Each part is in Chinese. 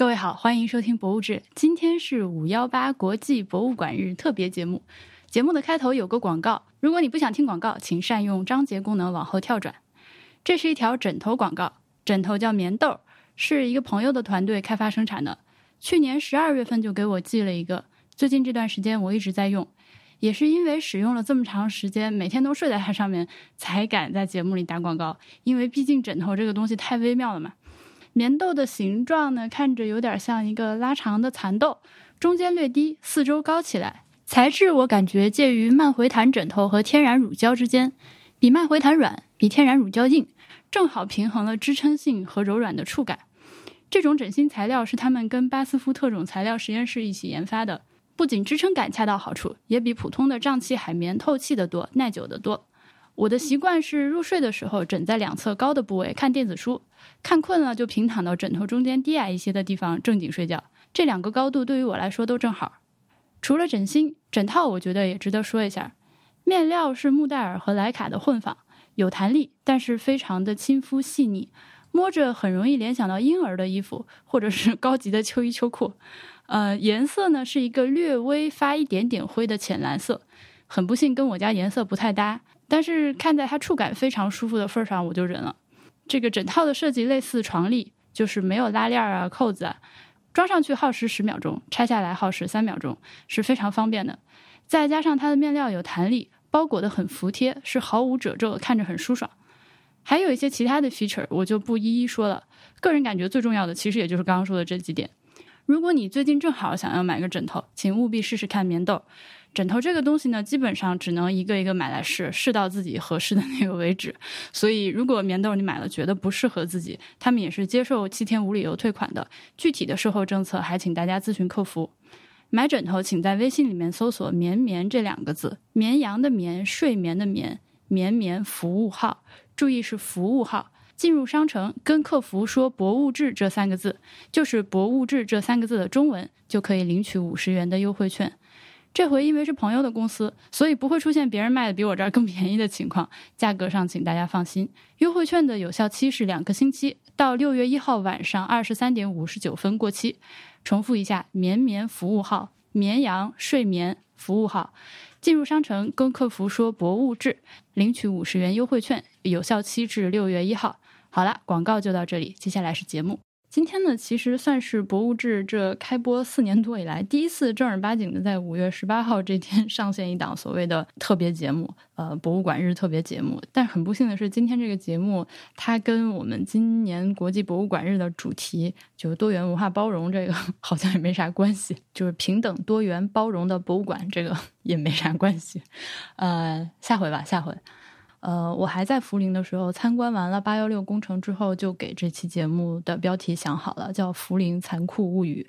各位好，欢迎收听《博物志》。今天是五幺八国际博物馆日特别节目。节目的开头有个广告，如果你不想听广告，请善用章节功能往后跳转。这是一条枕头广告，枕头叫棉豆，是一个朋友的团队开发生产的。去年十二月份就给我寄了一个，最近这段时间我一直在用，也是因为使用了这么长时间，每天都睡在它上面，才敢在节目里打广告。因为毕竟枕头这个东西太微妙了嘛。棉豆的形状呢，看着有点像一个拉长的蚕豆，中间略低，四周高起来。材质我感觉介于慢回弹枕头和天然乳胶之间，比慢回弹软，比天然乳胶硬，正好平衡了支撑性和柔软的触感。这种枕芯材料是他们跟巴斯夫特种材料实验室一起研发的，不仅支撑感恰到好处，也比普通的胀气海绵透气的多，耐久的多。我的习惯是入睡的时候枕在两侧高的部位看电子书，看困了就平躺到枕头中间低矮一些的地方正经睡觉。这两个高度对于我来说都正好。除了枕芯，枕套我觉得也值得说一下。面料是木代尔和莱卡的混纺，有弹力，但是非常的亲肤细腻，摸着很容易联想到婴儿的衣服或者是高级的秋衣秋裤。呃，颜色呢是一个略微发一点点灰的浅蓝色，很不幸跟我家颜色不太搭。但是看在它触感非常舒服的份上，我就忍了。这个枕套的设计类似床笠，就是没有拉链啊、扣子啊，装上去耗时十秒钟，拆下来耗时三秒钟，是非常方便的。再加上它的面料有弹力，包裹的很服帖，是毫无褶皱，看着很舒爽。还有一些其他的 feature，我就不一一说了。个人感觉最重要的，其实也就是刚刚说的这几点。如果你最近正好想要买个枕头，请务必试试看棉豆。枕头这个东西呢，基本上只能一个一个买来试，试到自己合适的那个为止。所以，如果棉豆你买了觉得不适合自己，他们也是接受七天无理由退款的。具体的售后政策还请大家咨询客服。买枕头，请在微信里面搜索“绵绵”这两个字，绵羊的绵，睡眠的眠，绵绵服务号，注意是服务号。进入商城，跟客服说“博物志”这三个字，就是“博物志”这三个字的中文，就可以领取五十元的优惠券。这回因为是朋友的公司，所以不会出现别人卖的比我这儿更便宜的情况。价格上，请大家放心。优惠券的有效期是两个星期，到六月一号晚上二十三点五十九分过期。重复一下：绵绵服务号，绵羊睡眠服务号。进入商城，跟客服说“博物志”，领取五十元优惠券，有效期至六月一号。好了，广告就到这里，接下来是节目。今天呢，其实算是《博物志》这开播四年多以来第一次正儿八经的在五月十八号这天 上线一档所谓的特别节目，呃，博物馆日特别节目。但很不幸的是，今天这个节目它跟我们今年国际博物馆日的主题就是多元文化包容这个 好像也没啥关系，就是平等、多元、包容的博物馆这个 也没啥关系。呃，下回吧，下回。呃，我还在涪陵的时候，参观完了八幺六工程之后，就给这期节目的标题想好了，叫《涪陵残酷物语》。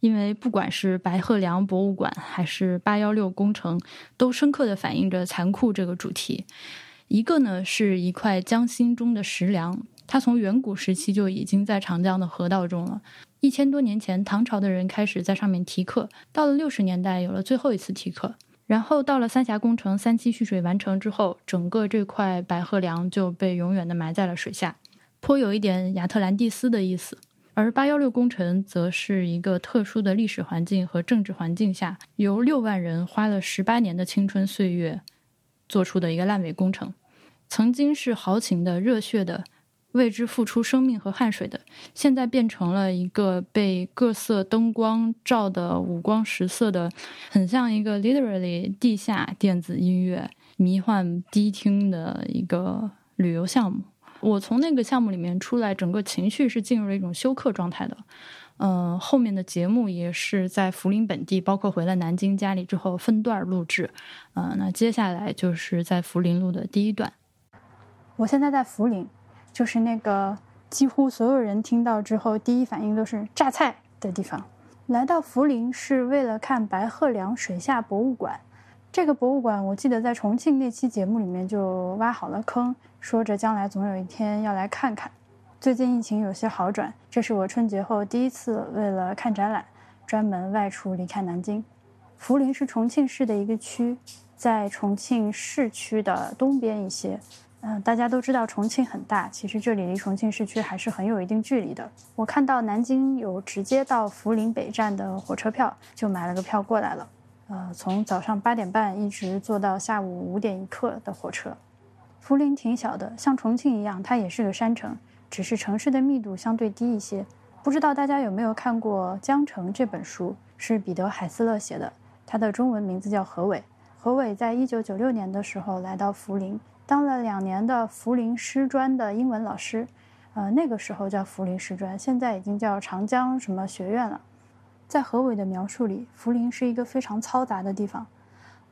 因为不管是白鹤梁博物馆还是八幺六工程，都深刻的反映着残酷这个主题。一个呢是一块江心中的石梁，它从远古时期就已经在长江的河道中了。一千多年前，唐朝的人开始在上面题刻，到了六十年代有了最后一次题刻。然后到了三峡工程三期蓄水完成之后，整个这块白鹤梁就被永远的埋在了水下，颇有一点亚特兰蒂斯的意思。而八幺六工程则是一个特殊的历史环境和政治环境下，由六万人花了十八年的青春岁月做出的一个烂尾工程，曾经是豪情的、热血的。为之付出生命和汗水的，现在变成了一个被各色灯光照得五光十色的，很像一个 literally 地下电子音乐迷幻迪厅的一个旅游项目。我从那个项目里面出来，整个情绪是进入了一种休克状态的。嗯，后面的节目也是在涪陵本地，包括回了南京家里之后分段录制。嗯，那接下来就是在涪陵录的第一段。我现在在涪陵。就是那个几乎所有人听到之后第一反应都是榨菜的地方。来到涪陵是为了看白鹤梁水下博物馆。这个博物馆，我记得在重庆那期节目里面就挖好了坑，说着将来总有一天要来看看。最近疫情有些好转，这是我春节后第一次为了看展览专门外出离开南京。涪陵是重庆市的一个区，在重庆市区的东边一些。嗯，大家都知道重庆很大，其实这里离重庆市区还是很有一定距离的。我看到南京有直接到涪陵北站的火车票，就买了个票过来了。呃，从早上八点半一直坐到下午五点一刻的火车。涪陵挺小的，像重庆一样，它也是个山城，只是城市的密度相对低一些。不知道大家有没有看过《江城》这本书，是彼得·海斯勒写的，他的中文名字叫何伟。何伟在一九九六年的时候来到涪陵。当了两年的涪陵师专的英文老师，呃，那个时候叫涪陵师专，现在已经叫长江什么学院了。在何伟的描述里，涪陵是一个非常嘈杂的地方，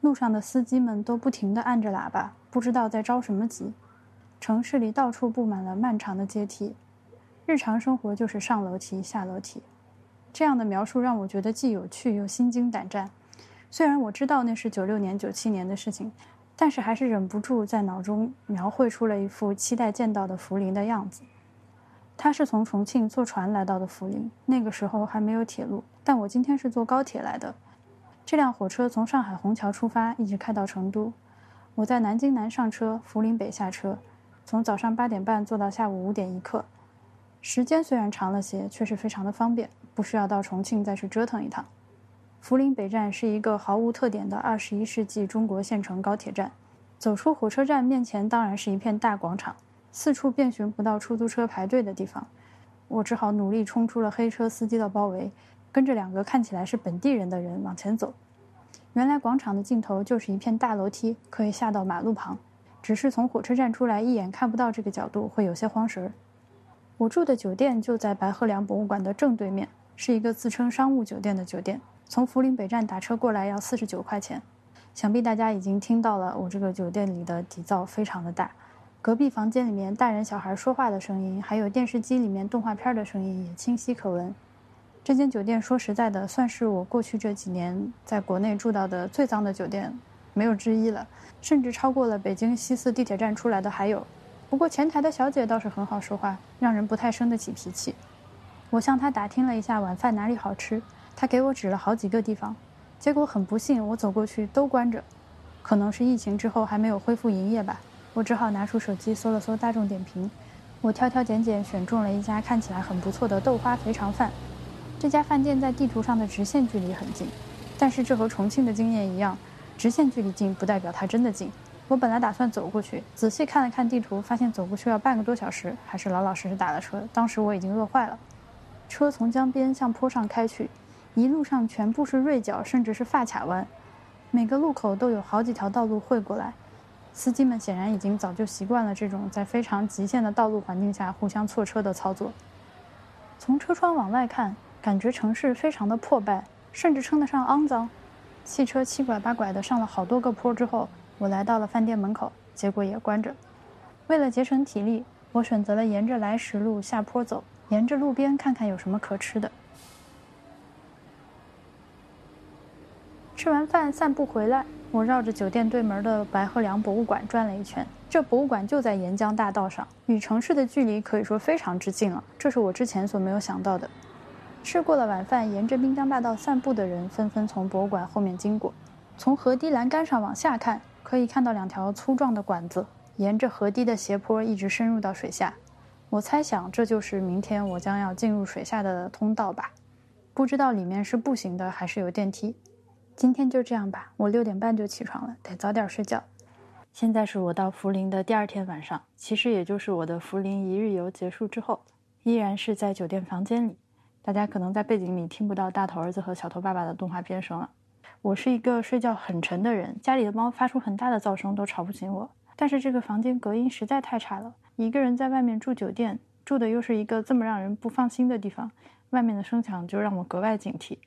路上的司机们都不停地按着喇叭，不知道在着什么急。城市里到处布满了漫长的阶梯，日常生活就是上楼梯、下楼梯。这样的描述让我觉得既有趣又心惊胆战。虽然我知道那是九六年、九七年的事情。但是还是忍不住在脑中描绘出了一副期待见到的涪陵的样子。他是从重庆坐船来到的涪陵，那个时候还没有铁路。但我今天是坐高铁来的，这辆火车从上海虹桥出发，一直开到成都。我在南京南上车，涪陵北下车，从早上八点半坐到下午五点一刻。时间虽然长了些，却是非常的方便，不需要到重庆再去折腾一趟。涪陵北站是一个毫无特点的二十一世纪中国县城高铁站。走出火车站，面前当然是一片大广场，四处遍寻不到出租车排队的地方。我只好努力冲出了黑车司机的包围，跟着两个看起来是本地人的人往前走。原来广场的尽头就是一片大楼梯，可以下到马路旁。只是从火车站出来，一眼看不到这个角度，会有些慌神儿。我住的酒店就在白鹤梁博物馆的正对面，是一个自称商务酒店的酒店。从涪陵北站打车过来要四十九块钱，想必大家已经听到了我这个酒店里的底噪非常的大，隔壁房间里面大人小孩说话的声音，还有电视机里面动画片的声音也清晰可闻。这间酒店说实在的，算是我过去这几年在国内住到的最脏的酒店，没有之一了，甚至超过了北京西四地铁站出来的还有。不过前台的小姐倒是很好说话，让人不太生得起脾气。我向她打听了一下晚饭哪里好吃。他给我指了好几个地方，结果很不幸，我走过去都关着，可能是疫情之后还没有恢复营业吧。我只好拿出手机搜了搜大众点评，我挑挑拣拣选中了一家看起来很不错的豆花肥肠饭。这家饭店在地图上的直线距离很近，但是这和重庆的经验一样，直线距离近不代表它真的近。我本来打算走过去，仔细看了看地图，发现走过去要半个多小时，还是老老实实打了车。当时我已经饿坏了，车从江边向坡上开去。一路上全部是锐角，甚至是发卡弯，每个路口都有好几条道路汇过来。司机们显然已经早就习惯了这种在非常极限的道路环境下互相错车的操作。从车窗往外看，感觉城市非常的破败，甚至称得上肮脏。汽车七拐八拐的上了好多个坡之后，我来到了饭店门口，结果也关着。为了节省体力，我选择了沿着来时路下坡走，沿着路边看看有什么可吃的。吃完饭散步回来，我绕着酒店对门的白鹤梁博物馆转了一圈。这博物馆就在沿江大道上，与城市的距离可以说非常之近了，这是我之前所没有想到的。吃过了晚饭，沿着滨江大道散步的人纷纷从博物馆后面经过。从河堤栏杆上往下看，可以看到两条粗壮的管子，沿着河堤的斜坡一直深入到水下。我猜想这就是明天我将要进入水下的通道吧。不知道里面是步行的还是有电梯。今天就这样吧，我六点半就起床了，得早点睡觉。现在是我到涪陵的第二天晚上，其实也就是我的涪陵一日游结束之后，依然是在酒店房间里。大家可能在背景里听不到大头儿子和小头爸爸的动画片声了。我是一个睡觉很沉的人，家里的猫发出很大的噪声都吵不醒我。但是这个房间隔音实在太差了，一个人在外面住酒店，住的又是一个这么让人不放心的地方，外面的声响就让我格外警惕。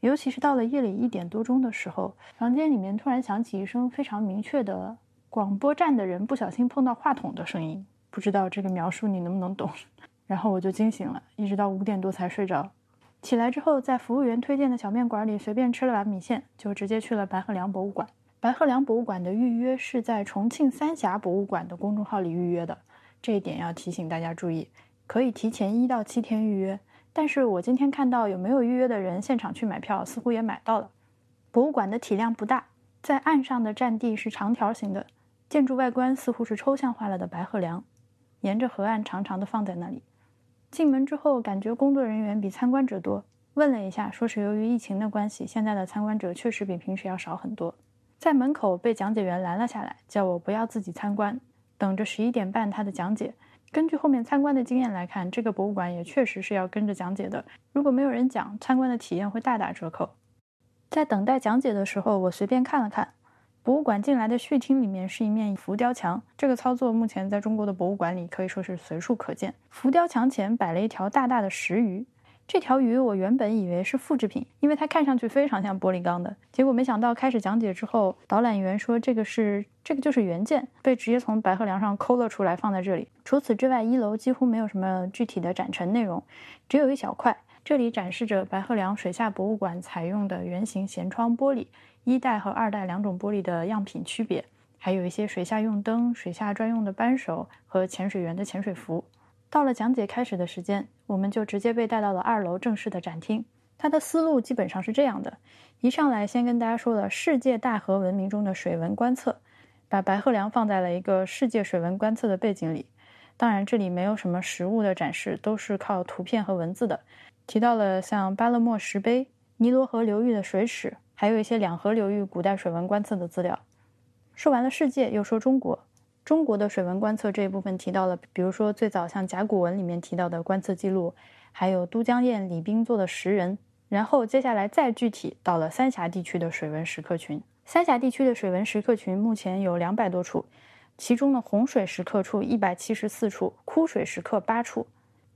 尤其是到了夜里一点多钟的时候，房间里面突然响起一声非常明确的广播站的人不小心碰到话筒的声音。不知道这个描述你能不能懂？然后我就惊醒了，一直到五点多才睡着。起来之后，在服务员推荐的小面馆里随便吃了碗米线，就直接去了白鹤梁博物馆。白鹤梁博物馆的预约是在重庆三峡博物馆的公众号里预约的，这一点要提醒大家注意，可以提前一到七天预约。但是我今天看到有没有预约的人现场去买票，似乎也买到了。博物馆的体量不大，在岸上的占地是长条形的，建筑外观似乎是抽象化了的白鹤梁，沿着河岸长长的放在那里。进门之后，感觉工作人员比参观者多。问了一下，说是由于疫情的关系，现在的参观者确实比平时要少很多。在门口被讲解员拦了下来，叫我不要自己参观，等着十一点半他的讲解。根据后面参观的经验来看，这个博物馆也确实是要跟着讲解的。如果没有人讲，参观的体验会大打折扣。在等待讲解的时候，我随便看了看。博物馆进来的序厅里面是一面浮雕墙，这个操作目前在中国的博物馆里可以说是随处可见。浮雕墙前摆了一条大大的石鱼，这条鱼我原本以为是复制品，因为它看上去非常像玻璃钢的。结果没想到开始讲解之后，导览员说这个是这个就是原件，被直接从白鹤梁上抠了出来放在这里。除此之外，一楼几乎没有什么具体的展陈内容，只有一小块，这里展示着白鹤梁水下博物馆采用的圆形舷窗玻璃。一代和二代两种玻璃的样品区别，还有一些水下用灯、水下专用的扳手和潜水员的潜水服。到了讲解开始的时间，我们就直接被带到了二楼正式的展厅。它的思路基本上是这样的：一上来先跟大家说了世界大河文明中的水文观测，把白鹤梁放在了一个世界水文观测的背景里。当然，这里没有什么实物的展示，都是靠图片和文字的。提到了像巴勒莫石碑、尼罗河流域的水史。还有一些两河流域古代水文观测的资料。说完了世界，又说中国。中国的水文观测这一部分提到了，比如说最早像甲骨文里面提到的观测记录，还有都江堰李冰做的石人。然后接下来再具体到了三峡地区的水文石刻群。三峡地区的水文石刻群目前有两百多处，其中的洪水石刻处一百七十四处，枯水石刻八处。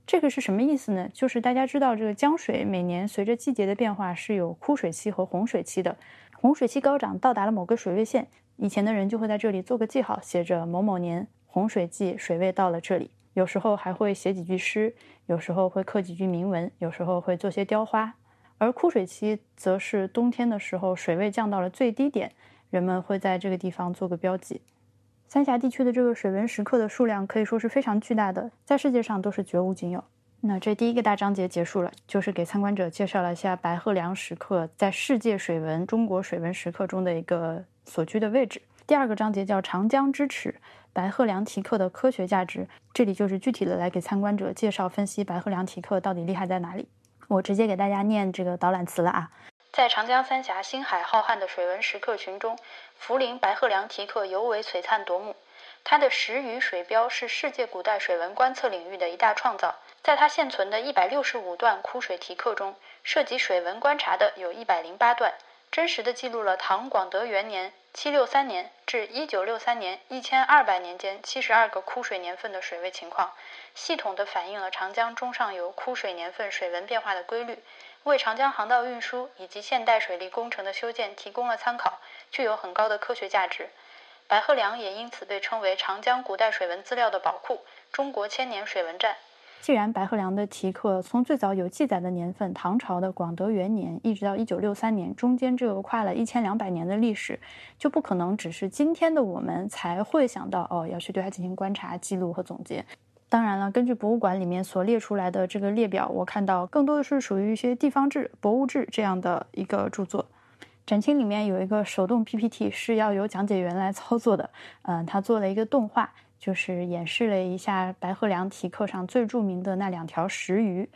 这个是什么意思呢？就是大家知道，这个江水每年随着季节的变化是有枯水期和洪水期的。洪水期高涨到达了某个水位线，以前的人就会在这里做个记号，写着某某年洪水季水位到了这里。有时候还会写几句诗，有时候会刻几句铭文，有时候会做些雕花。而枯水期则是冬天的时候，水位降到了最低点，人们会在这个地方做个标记。三峡地区的这个水文石刻的数量可以说是非常巨大的，在世界上都是绝无仅有。那这第一个大章节结束了，就是给参观者介绍了一下白鹤梁石刻在世界水文、中国水文石刻中的一个所居的位置。第二个章节叫长江之耻，白鹤梁题刻的科学价值，这里就是具体的来给参观者介绍分析白鹤梁题刻到底厉害在哪里。我直接给大家念这个导览词了啊。在长江三峡星海浩瀚的水文石刻群中，涪陵白鹤梁题刻尤为璀璨夺目。它的石鱼水标是世界古代水文观测领域的一大创造。在它现存的一百六十五段枯水题刻中，涉及水文观察的有一百零八段，真实的记录了唐广德元年（七六三年）至一九六三年（一千二百年间）七十二个枯水年份的水位情况，系统的反映了长江中上游枯水年份水文变化的规律。为长江航道运输以及现代水利工程的修建提供了参考，具有很高的科学价值。白鹤梁也因此被称为长江古代水文资料的宝库、中国千年水文站。既然白鹤梁的题刻从最早有记载的年份唐朝的广德元年，一直到一九六三年，中间这个跨了一千两百年的历史，就不可能只是今天的我们才会想到哦，要去对它进行观察、记录和总结。当然了，根据博物馆里面所列出来的这个列表，我看到更多的是属于一些地方志、博物志这样的一个著作。展厅里面有一个手动 PPT，是要由讲解员来操作的。嗯，他做了一个动画，就是演示了一下白鹤梁题刻上最著名的那两条石鱼。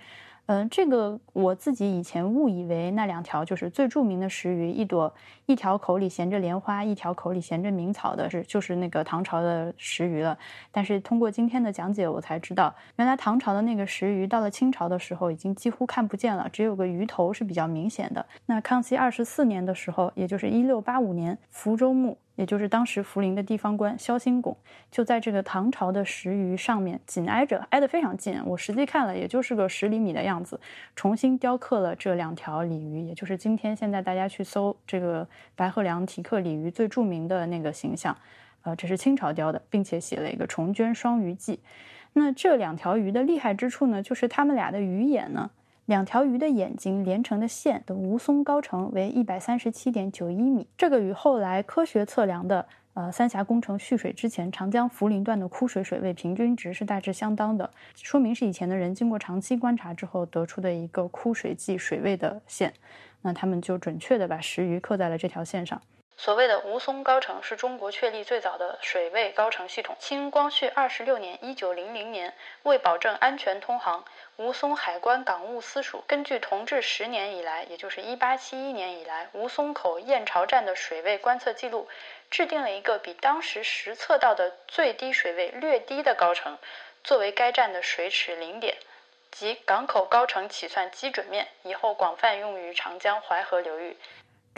嗯，这个我自己以前误以为那两条就是最著名的石鱼，一朵一条口里衔着莲花，一条口里衔着鸣草的，是就是那个唐朝的石鱼了。但是通过今天的讲解，我才知道，原来唐朝的那个石鱼到了清朝的时候已经几乎看不见了，只有个鱼头是比较明显的。那康熙二十四年的时候，也就是一六八五年，福州墓。也就是当时涪陵的地方官萧兴拱，就在这个唐朝的石鱼上面紧挨着，挨得非常近。我实际看了，也就是个十厘米的样子，重新雕刻了这两条鲤鱼，也就是今天现在大家去搜这个白鹤梁题刻鲤鱼最著名的那个形象。呃，这是清朝雕的，并且写了一个重绢双鱼记。那这两条鱼的厉害之处呢，就是它们俩的鱼眼呢。两条鱼的眼睛连成的线的无松高程为一百三十七点九一米，这个与后来科学测量的呃三峡工程蓄水之前长江涪陵段的枯水水位平均值是大致相当的，说明是以前的人经过长期观察之后得出的一个枯水季水位的线。那他们就准确的把石鱼刻在了这条线上。所谓的吴淞高程是中国确立最早的水位高程系统。清光绪二十六年（一九零零年），为保证安全通航，吴淞海关港务司署根据同治十年以来，也就是一八七一年以来，吴淞口验潮站的水位观测记录，制定了一个比当时实测到的最低水位略低的高程，作为该站的水尺零点，即港口高程起算基准面，以后广泛用于长江、淮河流域。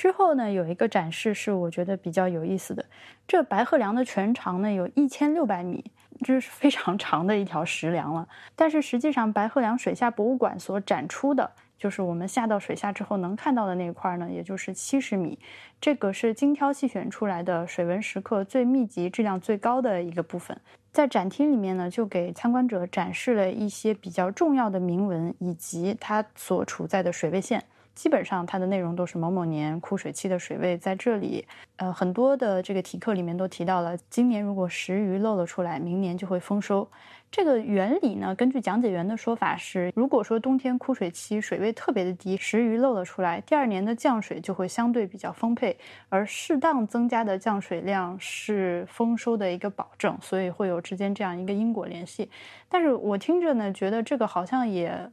之后呢，有一个展示是我觉得比较有意思的。这白鹤梁的全长呢有一千六百米，这是非常长的一条石梁了。但是实际上，白鹤梁水下博物馆所展出的，就是我们下到水下之后能看到的那一块呢，也就是七十米。这个是精挑细选出来的水文石刻最密集、质量最高的一个部分。在展厅里面呢，就给参观者展示了一些比较重要的铭文以及它所处在的水位线。基本上它的内容都是某某年枯水期的水位在这里，呃，很多的这个题课里面都提到了，今年如果石鱼漏了出来，明年就会丰收。这个原理呢，根据讲解员的说法是，如果说冬天枯水期水位特别的低，石鱼漏了出来，第二年的降水就会相对比较丰沛，而适当增加的降水量是丰收的一个保证，所以会有之间这样一个因果联系。但是我听着呢，觉得这个好像也。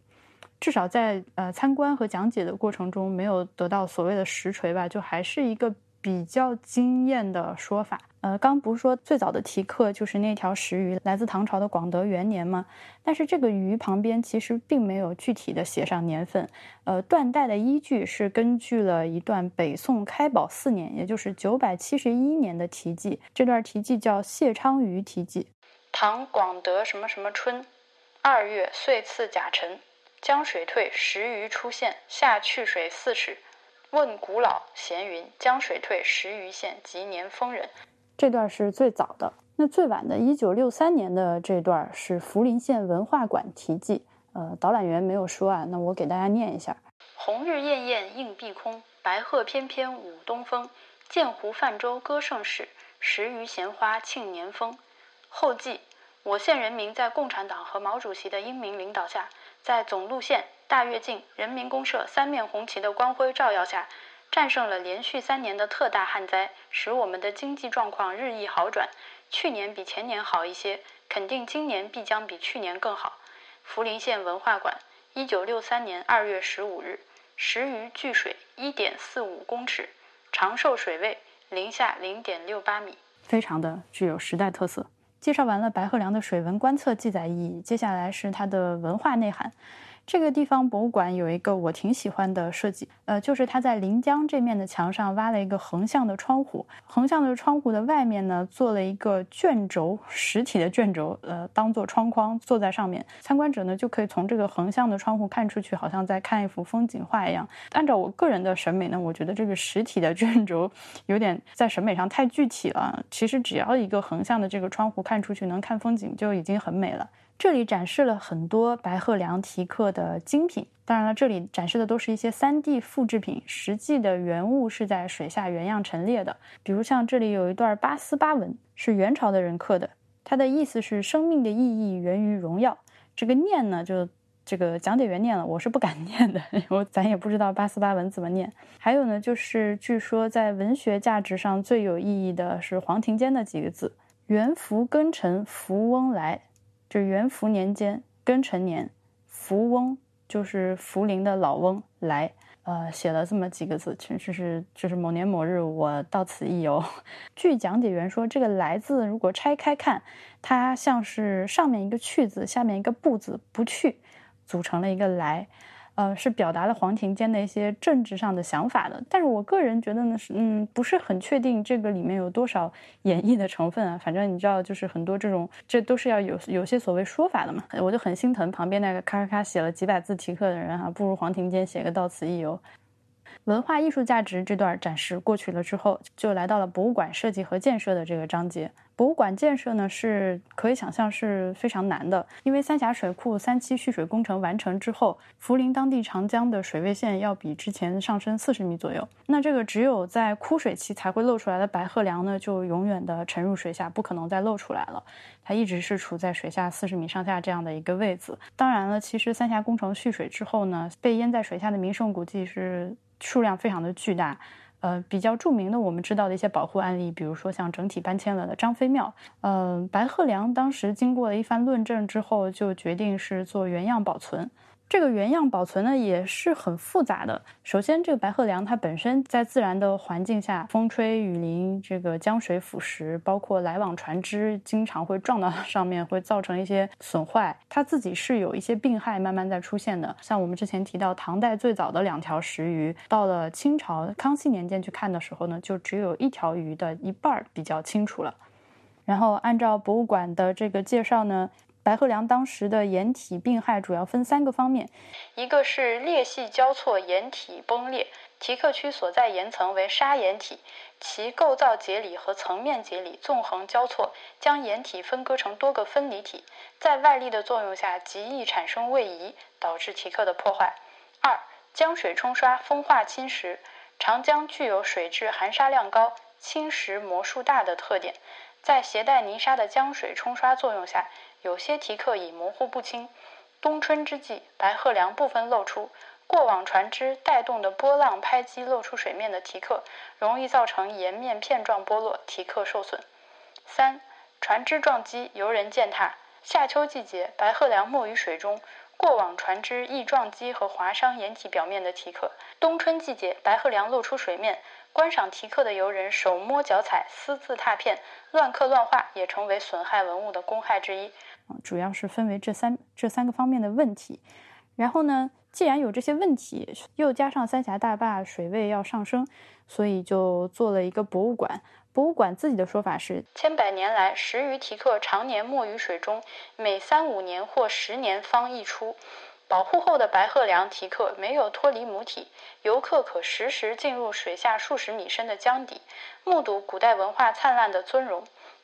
至少在呃参观和讲解的过程中，没有得到所谓的实锤吧，就还是一个比较惊艳的说法。呃，刚不是说最早的题刻就是那条石鱼来自唐朝的广德元年吗？但是这个鱼旁边其实并没有具体的写上年份。呃，断代的依据是根据了一段北宋开宝四年，也就是九百七十一年的题记。这段题记叫谢昌鱼题记。唐广德什么什么春，二月岁次甲辰。江水退，石鱼出现，下去水四尺。问古老闲云：江水退，石鱼现，即年丰人。这段是最早的，那最晚的，一九六三年的这段是涪陵县文化馆题记。呃，导览员没有说啊，那我给大家念一下：红日艳艳映碧空，白鹤翩翩舞东风。鉴湖泛舟歌盛世，石鱼闲花庆年丰。后记：我县人民在共产党和毛主席的英明领导下。在总路线、大跃进、人民公社三面红旗的光辉照耀下，战胜了连续三年的特大旱灾，使我们的经济状况日益好转。去年比前年好一些，肯定今年必将比去年更好。涪陵县文化馆，一九六三年二月十五日，石鱼聚水一点四五公尺，长寿水位零下零点六八米，非常的具有时代特色。介绍完了白鹤梁的水文观测记载意义，接下来是它的文化内涵。这个地方博物馆有一个我挺喜欢的设计，呃，就是它在临江这面的墙上挖了一个横向的窗户，横向的窗户的外面呢做了一个卷轴，实体的卷轴，呃，当做窗框，坐在上面，参观者呢就可以从这个横向的窗户看出去，好像在看一幅风景画一样。按照我个人的审美呢，我觉得这个实体的卷轴有点在审美上太具体了。其实只要一个横向的这个窗户看出去能看风景就已经很美了。这里展示了很多白鹤梁题刻的精品，当然了，这里展示的都是一些 3D 复制品，实际的原物是在水下原样陈列的。比如像这里有一段八思巴文，是元朝的人刻的，它的意思是生命的意义源于荣耀。这个念呢，就这个讲解员念了，我是不敢念的，我咱也不知道八思巴文怎么念。还有呢，就是据说在文学价值上最有意义的是黄庭坚的几个字：元福庚辰福翁来。就是元符年间庚辰年，福翁就是福陵的老翁来，呃，写了这么几个字，其实是就是某年某日我到此一游。据讲解员说，这个“来”字如果拆开看，它像是上面一个去字，下面一个不字，不去，组成了一个来。呃，是表达了黄庭坚的一些政治上的想法的，但是我个人觉得呢，是嗯，不是很确定这个里面有多少演绎的成分啊。反正你知道，就是很多这种，这都是要有有些所谓说法的嘛。我就很心疼旁边那个咔咔咔写了几百字题刻的人哈，不如黄庭坚写个到此一游。文化艺术价值这段展示过去了之后，就来到了博物馆设计和建设的这个章节。博物馆建设呢，是可以想象是非常难的，因为三峡水库三期蓄水工程完成之后，涪陵当地长江的水位线要比之前上升四十米左右。那这个只有在枯水期才会露出来的白鹤梁呢，就永远的沉入水下，不可能再露出来了。它一直是处在水下四十米上下这样的一个位置。当然了，其实三峡工程蓄水之后呢，被淹在水下的名胜古迹是。数量非常的巨大，呃，比较著名的我们知道的一些保护案例，比如说像整体搬迁了的张飞庙，呃，白鹤梁当时经过了一番论证之后，就决定是做原样保存。这个原样保存呢也是很复杂的。首先，这个白鹤梁它本身在自然的环境下，风吹雨淋，这个江水腐蚀，包括来往船只经常会撞到上面，会造成一些损坏。它自己是有一些病害慢慢在出现的。像我们之前提到，唐代最早的两条石鱼，到了清朝康熙年间去看的时候呢，就只有一条鱼的一半比较清楚了。然后按照博物馆的这个介绍呢。白鹤梁当时的岩体病害主要分三个方面，一个是裂隙交错，岩体崩裂，题刻区所在岩层为砂岩体，其构造节理和层面节理纵横交错，将岩体分割成多个分离体，在外力的作用下极易产生位移，导致题刻的破坏。二、江水冲刷风化侵蚀，长江具有水质含沙量高、侵蚀模数大的特点，在携带泥沙的江水冲刷作用下。有些题刻已模糊不清，冬春之际，白鹤梁部分露出，过往船只带动的波浪拍击露出水面的题刻，容易造成岩面片状剥落，题刻受损。三、船只撞击，游人践踏。夏秋季节，白鹤梁没于水中，过往船只易撞击和划伤岩体表面的题刻。冬春季节，白鹤梁露出水面，观赏题刻的游人手摸脚踩，私自踏片，乱刻乱画，也成为损害文物的公害之一。主要是分为这三这三个方面的问题，然后呢，既然有这些问题，又加上三峡大坝水位要上升，所以就做了一个博物馆。博物馆自己的说法是：千百年来，石鱼题刻常年没于水中，每三五年或十年方溢出。保护后的白鹤梁题刻没有脱离母体，游客可实时进入水下数十米深的江底，目睹古代文化灿烂的尊容。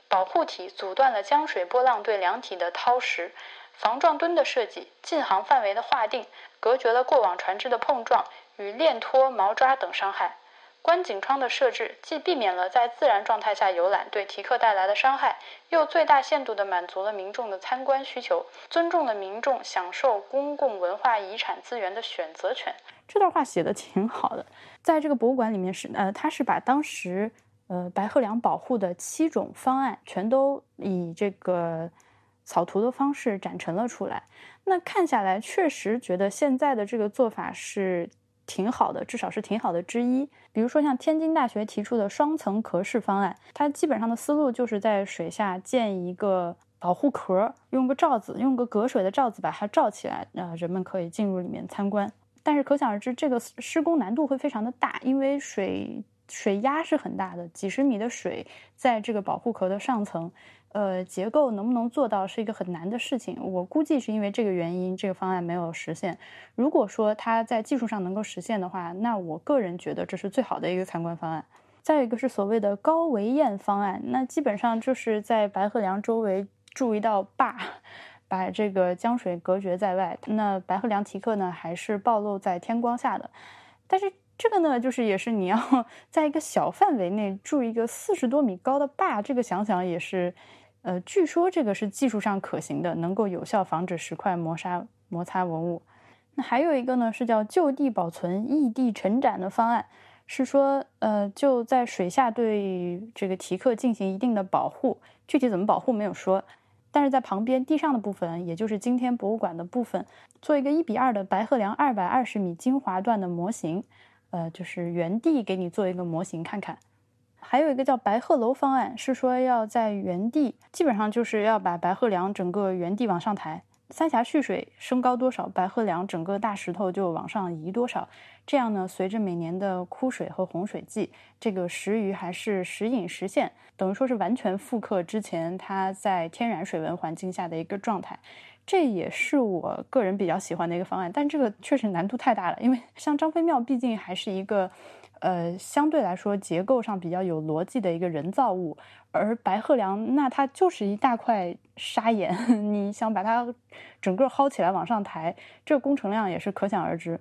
保护体阻断了江水波浪对梁体的掏蚀，防撞墩的设计、禁航范围的划定，隔绝了过往船只的碰撞与链拖、毛抓等伤害。观景窗的设置既避免了在自然状态下游览对题刻带来的伤害，又最大限度地满足了民众的参观需求，尊重了民众享受公共文化遗产资源的选择权。这段话写的挺好的，在这个博物馆里面是呃，他是把当时。呃，白鹤梁保护的七种方案全都以这个草图的方式展陈了出来。那看下来，确实觉得现在的这个做法是挺好的，至少是挺好的之一。比如说，像天津大学提出的双层壳式方案，它基本上的思路就是在水下建一个保护壳，用个罩子，用个隔水的罩子把它罩起来，呃，人们可以进入里面参观。但是可想而知，这个施工难度会非常的大，因为水。水压是很大的，几十米的水在这个保护壳的上层，呃，结构能不能做到是一个很难的事情。我估计是因为这个原因，这个方案没有实现。如果说它在技术上能够实现的话，那我个人觉得这是最好的一个参观方案。再一个是所谓的高围堰方案，那基本上就是在白鹤梁周围筑一道坝，把这个江水隔绝在外。那白鹤梁题刻呢，还是暴露在天光下的，但是。这个呢，就是也是你要 在一个小范围内筑一个四十多米高的坝，这个想想也是，呃，据说这个是技术上可行的，能够有效防止石块磨砂摩擦文物。那还有一个呢，是叫就地保存、异地陈展的方案，是说，呃，就在水下对这个题刻进行一定的保护，具体怎么保护没有说，但是在旁边地上的部分，也就是今天博物馆的部分，做一个一比二的白鹤梁二百二十米精华段的模型。呃，就是原地给你做一个模型看看，还有一个叫白鹤楼方案，是说要在原地，基本上就是要把白鹤梁整个原地往上抬，三峡蓄水升高多少，白鹤梁整个大石头就往上移多少。这样呢，随着每年的枯水和洪水季，这个石鱼还是时隐时现，等于说是完全复刻之前它在天然水文环境下的一个状态。这也是我个人比较喜欢的一个方案，但这个确实难度太大了，因为像张飞庙毕竟还是一个，呃，相对来说结构上比较有逻辑的一个人造物，而白鹤梁那它就是一大块砂岩，你想把它整个薅起来往上抬，这工程量也是可想而知。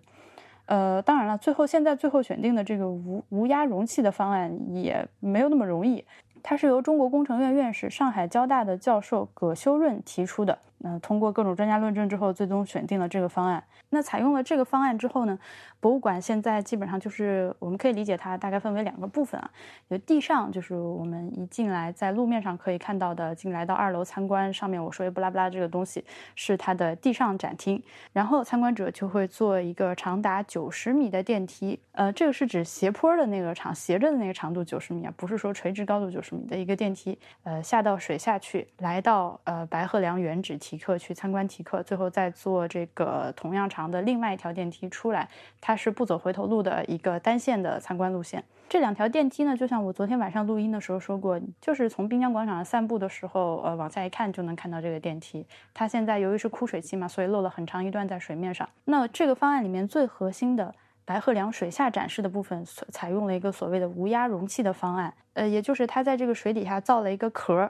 呃，当然了，最后现在最后选定的这个无无压容器的方案也没有那么容易。它是由中国工程院院士、上海交大的教授葛修润提出的。那通过各种专家论证之后，最终选定了这个方案。那采用了这个方案之后呢，博物馆现在基本上就是我们可以理解它大概分为两个部分啊，有地上就是我们一进来在路面上可以看到的，进来到二楼参观，上面我说的不拉不拉这个东西是它的地上展厅，然后参观者就会坐一个长达九十米的电梯，呃，这个是指斜坡的那个长斜着的那个长度九十米啊，不是说垂直高度九十米的一个电梯，呃，下到水下去，来到呃白鹤梁原址题刻去参观题刻，最后再坐这个同样长的另外一条电梯出来，它是不走回头路的一个单线的参观路线。这两条电梯呢，就像我昨天晚上录音的时候说过，就是从滨江广场上散步的时候，呃，往下一看就能看到这个电梯。它现在由于是枯水期嘛，所以漏了很长一段在水面上。那这个方案里面最核心的白鹤梁水下展示的部分，采用了一个所谓的无压容器的方案，呃，也就是它在这个水底下造了一个壳。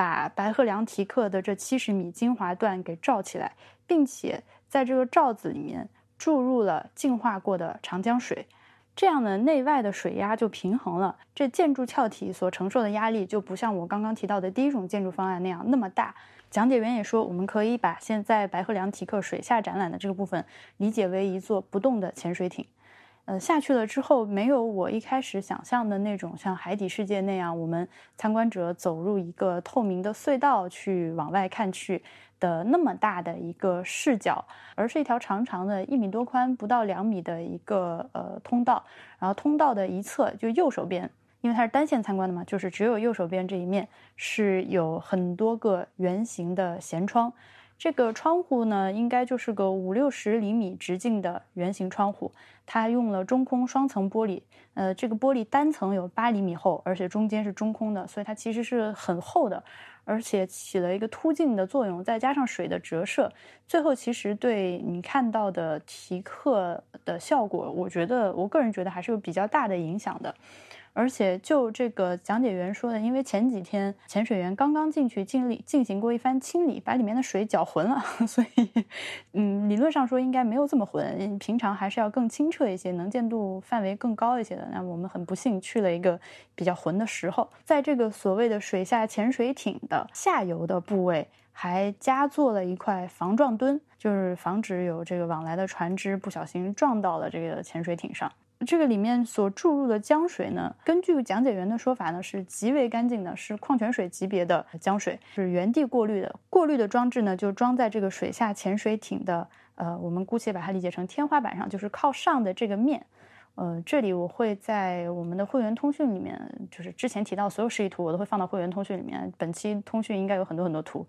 把白鹤梁题刻的这七十米精华段给罩起来，并且在这个罩子里面注入了净化过的长江水，这样呢，内外的水压就平衡了。这建筑壳体所承受的压力就不像我刚刚提到的第一种建筑方案那样那么大。讲解员也说，我们可以把现在白鹤梁题刻水下展览的这个部分理解为一座不动的潜水艇。呃，下去了之后，没有我一开始想象的那种像海底世界那样，我们参观者走入一个透明的隧道去往外看去的那么大的一个视角，而是一条长长的一米多宽、不到两米的一个呃通道。然后通道的一侧，就右手边，因为它是单线参观的嘛，就是只有右手边这一面是有很多个圆形的舷窗。这个窗户呢，应该就是个五六十厘米直径的圆形窗户，它用了中空双层玻璃，呃，这个玻璃单层有八厘米厚，而且中间是中空的，所以它其实是很厚的，而且起了一个凸镜的作用，再加上水的折射，最后其实对你看到的题刻的效果，我觉得我个人觉得还是有比较大的影响的。而且就这个讲解员说的，因为前几天潜水员刚刚进去尽力进行过一番清理，把里面的水搅浑了，所以，嗯，理论上说应该没有这么浑，平常还是要更清澈一些，能见度范围更高一些的。那我们很不幸去了一个比较浑的时候，在这个所谓的水下潜水艇的下游的部位，还加做了一块防撞墩，就是防止有这个往来的船只不小心撞到了这个潜水艇上。这个里面所注入的江水呢，根据讲解员的说法呢，是极为干净的，是矿泉水级别的江水，是原地过滤的。过滤的装置呢，就装在这个水下潜水艇的，呃，我们姑且把它理解成天花板上，就是靠上的这个面。呃，这里我会在我们的会员通讯里面，就是之前提到所有示意图，我都会放到会员通讯里面。本期通讯应该有很多很多图。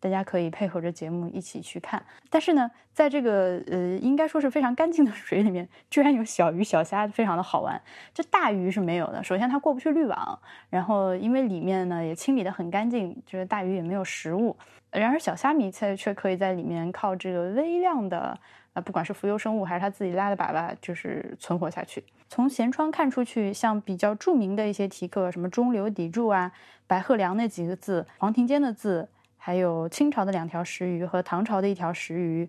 大家可以配合着节目一起去看，但是呢，在这个呃，应该说是非常干净的水里面，居然有小鱼小虾，非常的好玩。这大鱼是没有的，首先它过不去滤网，然后因为里面呢也清理的很干净，就是大鱼也没有食物。然而小虾米却却可以在里面靠这个微量的呃，不管是浮游生物还是它自己拉的粑粑，就是存活下去。从舷窗看出去，像比较著名的一些题刻，什么中流砥柱啊、白鹤梁那几个字、黄庭坚的字。还有清朝的两条石鱼和唐朝的一条石鱼，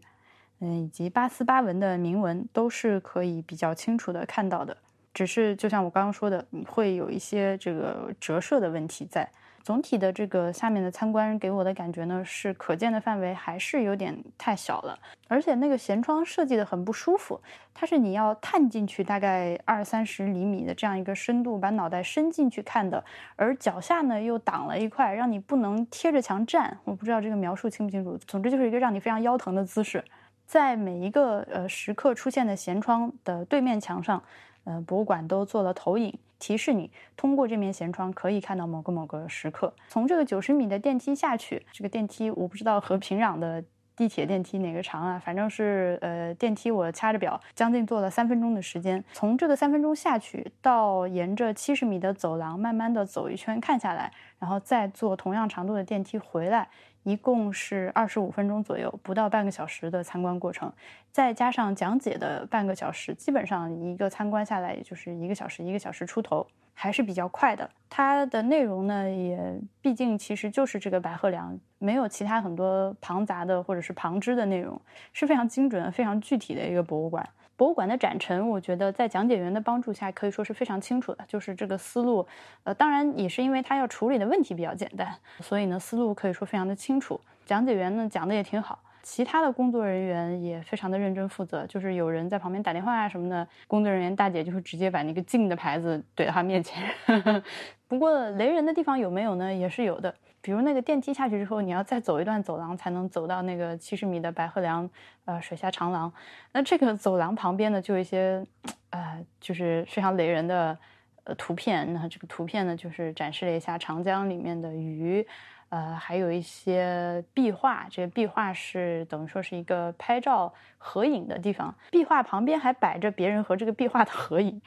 嗯，以及八思巴文的铭文都是可以比较清楚的看到的。只是就像我刚刚说的，会有一些这个折射的问题在。总体的这个下面的参观给我的感觉呢，是可见的范围还是有点太小了，而且那个舷窗设计的很不舒服，它是你要探进去大概二三十厘米的这样一个深度，把脑袋伸进去看的，而脚下呢又挡了一块，让你不能贴着墙站。我不知道这个描述清不清楚，总之就是一个让你非常腰疼的姿势。在每一个呃时刻出现的舷窗的对面墙上。呃，博物馆都做了投影，提示你通过这面舷窗可以看到某个某个时刻。从这个九十米的电梯下去，这个电梯我不知道和平壤的地铁电梯哪个长啊，反正是呃电梯我掐着表，将近坐了三分钟的时间。从这个三分钟下去到沿着七十米的走廊慢慢的走一圈看下来，然后再坐同样长度的电梯回来。一共是二十五分钟左右，不到半个小时的参观过程，再加上讲解的半个小时，基本上一个参观下来也就是一个小时，一个小时出头，还是比较快的。它的内容呢，也毕竟其实就是这个白鹤梁，没有其他很多庞杂的或者是旁支的内容，是非常精准、非常具体的一个博物馆。博物馆的展陈，我觉得在讲解员的帮助下，可以说是非常清楚的。就是这个思路，呃，当然也是因为他要处理的问题比较简单，所以呢，思路可以说非常的清楚。讲解员呢讲的也挺好，其他的工作人员也非常的认真负责。就是有人在旁边打电话啊什么的，工作人员大姐就会直接把那个禁的牌子怼到他面前。不过雷人的地方有没有呢？也是有的。比如那个电梯下去之后，你要再走一段走廊才能走到那个七十米的白鹤梁，呃，水下长廊。那这个走廊旁边呢，就有一些，呃，就是非常雷人的，呃，图片。那这个图片呢，就是展示了一下长江里面的鱼，呃，还有一些壁画。这个壁画是等于说是一个拍照合影的地方，壁画旁边还摆着别人和这个壁画的合影。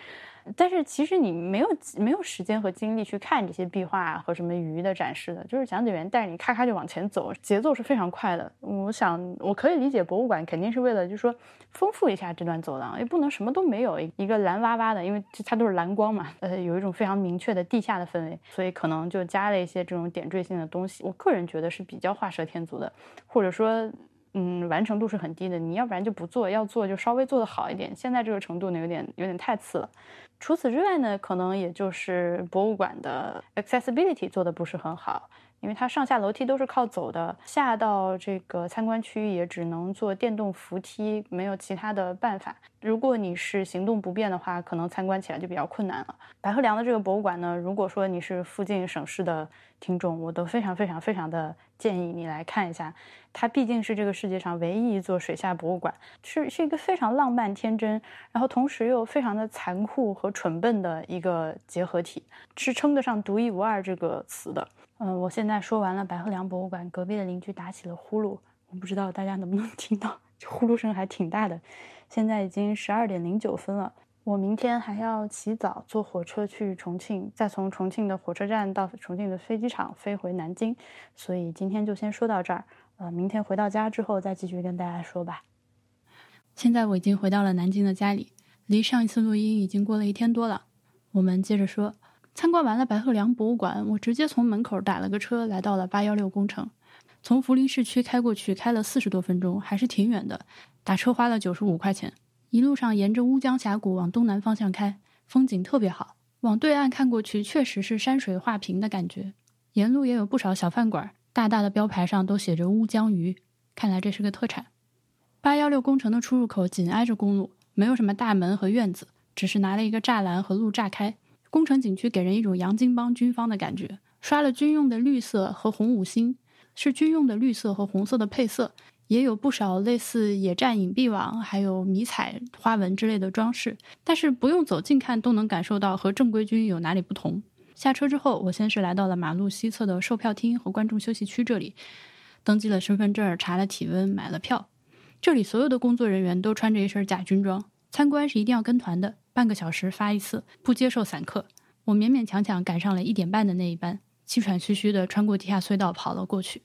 但是其实你没有没有时间和精力去看这些壁画和什么鱼的展示的，就是讲解员带着你咔咔就往前走，节奏是非常快的。我想我可以理解博物馆肯定是为了就是说丰富一下这段走廊，也不能什么都没有，一个蓝洼洼的，因为它都是蓝光嘛，呃，有一种非常明确的地下的氛围，所以可能就加了一些这种点缀性的东西。我个人觉得是比较画蛇添足的，或者说。嗯，完成度是很低的。你要不然就不做，要做就稍微做得好一点。现在这个程度呢，有点有点太次了。除此之外呢，可能也就是博物馆的 accessibility 做的不是很好。因为它上下楼梯都是靠走的，下到这个参观区域也只能坐电动扶梯，没有其他的办法。如果你是行动不便的话，可能参观起来就比较困难了。白鹤梁的这个博物馆呢，如果说你是附近省市的听众，我都非常非常非常的建议你来看一下。它毕竟是这个世界上唯一一座水下博物馆，是是一个非常浪漫天真，然后同时又非常的残酷和蠢笨的一个结合体，是称得上独一无二这个词的。嗯，我现在说完了白鹤梁博物馆，隔壁的邻居打起了呼噜，我不知道大家能不能 听到，这呼噜声还挺大的。现在已经十二点零九分了，我明天还要起早坐火车去重庆，再从重庆的火车站到重庆的飞机场飞回南京，所以今天就先说到这儿。呃，明天回到家之后再继续跟大家说吧。现在我已经回到了南京的家里，离上一次录音已经过了一天多了。我们接着说。参观完了白鹤梁博物馆，我直接从门口打了个车来到了八幺六工程。从涪陵市区开过去，开了四十多分钟，还是挺远的。打车花了九十五块钱。一路上沿着乌江峡谷往东南方向开，风景特别好。往对岸看过去，确实是山水画屏的感觉。沿路也有不少小饭馆，大大的标牌上都写着乌江鱼，看来这是个特产。八幺六工程的出入口紧挨着公路，没有什么大门和院子，只是拿了一个栅栏和路炸开。工程景区给人一种洋泾浜军方的感觉，刷了军用的绿色和红五星，是军用的绿色和红色的配色，也有不少类似野战隐蔽网，还有迷彩花纹之类的装饰，但是不用走近看都能感受到和正规军有哪里不同。下车之后，我先是来到了马路西侧的售票厅和观众休息区这里，登记了身份证，查了体温，买了票。这里所有的工作人员都穿着一身假军装，参观是一定要跟团的。半个小时发一次，不接受散客。我勉勉强强赶上了一点半的那一班，气喘吁吁的穿过地下隧道跑了过去，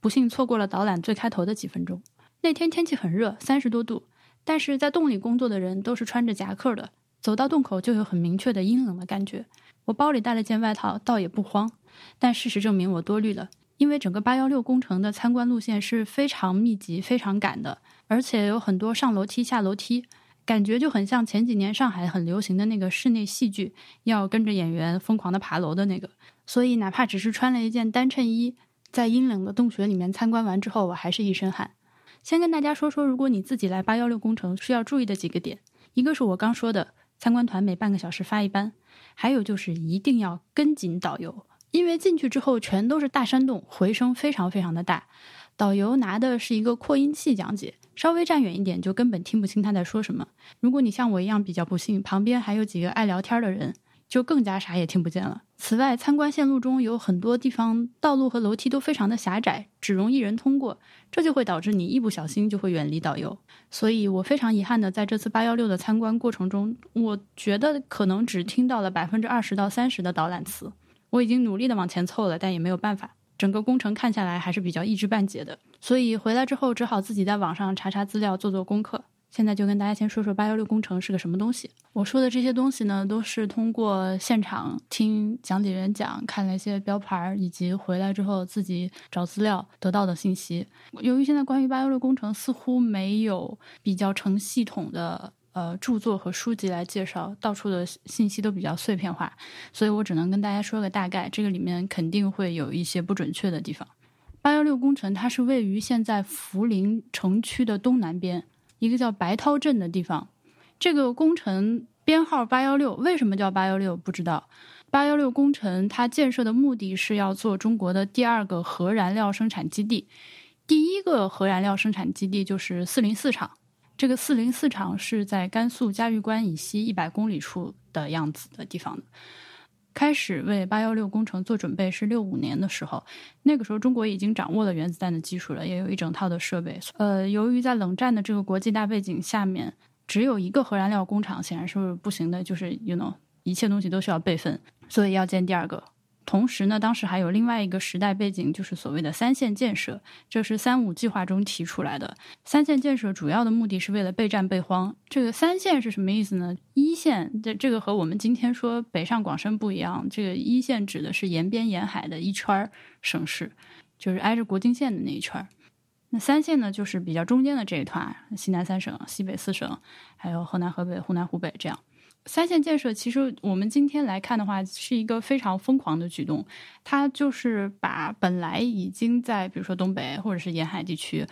不幸错过了导览最开头的几分钟。那天天气很热，三十多度，但是在洞里工作的人都是穿着夹克的，走到洞口就有很明确的阴冷的感觉。我包里带了件外套，倒也不慌。但事实证明我多虑了，因为整个八幺六工程的参观路线是非常密集、非常赶的，而且有很多上楼梯、下楼梯。感觉就很像前几年上海很流行的那个室内戏剧，要跟着演员疯狂的爬楼的那个。所以哪怕只是穿了一件单衬衣，在阴冷的洞穴里面参观完之后，我还是一身汗。先跟大家说说，如果你自己来八幺六工程需要注意的几个点，一个是我刚说的，参观团每半个小时发一班，还有就是一定要跟紧导游，因为进去之后全都是大山洞，回声非常非常的大。导游拿的是一个扩音器讲解，稍微站远一点就根本听不清他在说什么。如果你像我一样比较不幸，旁边还有几个爱聊天的人，就更加啥也听不见了。此外，参观线路中有很多地方道路和楼梯都非常的狭窄，只容一人通过，这就会导致你一不小心就会远离导游。所以我非常遗憾的在这次八幺六的参观过程中，我觉得可能只听到了百分之二十到三十的导览词。我已经努力的往前凑了，但也没有办法。整个工程看下来还是比较一知半解的，所以回来之后只好自己在网上查查资料，做做功课。现在就跟大家先说说八幺六工程是个什么东西。我说的这些东西呢，都是通过现场听讲解员讲，看了一些标牌，以及回来之后自己找资料得到的信息。由于现在关于八幺六工程似乎没有比较成系统的呃著作和书籍来介绍，到处的信息都比较碎片化，所以我只能跟大家说个大概。这个里面肯定会有一些不准确的地方。八幺六工程它是位于现在涪陵城区的东南边，一个叫白涛镇的地方。这个工程编号八幺六，为什么叫八幺六？不知道。八幺六工程它建设的目的是要做中国的第二个核燃料生产基地。第一个核燃料生产基地就是四零四厂，这个四零四厂是在甘肃嘉峪关以西一百公里处的样子的地方。开始为八幺六工程做准备是六五年的时候，那个时候中国已经掌握了原子弹的技术了，也有一整套的设备。呃，由于在冷战的这个国际大背景下面，只有一个核燃料工厂显然是不行的，就是 you know 一切东西都需要备份，所以要建第二个。同时呢，当时还有另外一个时代背景，就是所谓的三线建设，这是三五计划中提出来的。三线建设主要的目的是为了备战备荒。这个三线是什么意思呢？一线，这这个和我们今天说北上广深不一样。这个一线指的是沿边沿海的一圈省市，就是挨着国境线的那一圈。那三线呢，就是比较中间的这一团，西南三省、西北四省，还有河南、河北、湖南、湖北这样。三线建设其实我们今天来看的话，是一个非常疯狂的举动。它就是把本来已经在比如说东北或者是沿海地区。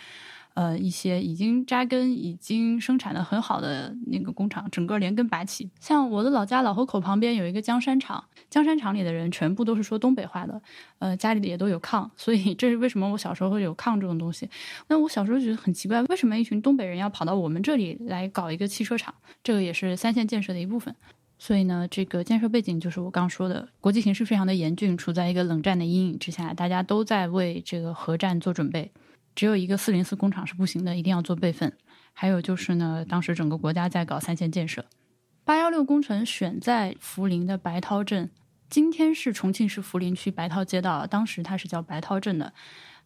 呃，一些已经扎根、已经生产的很好的那个工厂，整个连根拔起。像我的老家老河口旁边有一个江山厂，江山厂里的人全部都是说东北话的，呃，家里也都有炕，所以这是为什么我小时候会有炕这种东西。那我小时候觉得很奇怪，为什么一群东北人要跑到我们这里来搞一个汽车厂？这个也是三线建设的一部分。所以呢，这个建设背景就是我刚说的，国际形势非常的严峻，处在一个冷战的阴影之下，大家都在为这个核战做准备。只有一个四零四工厂是不行的，一定要做备份。还有就是呢，当时整个国家在搞三线建设，八幺六工程选在涪陵的白涛镇，今天是重庆市涪陵区白涛街道，当时它是叫白涛镇的。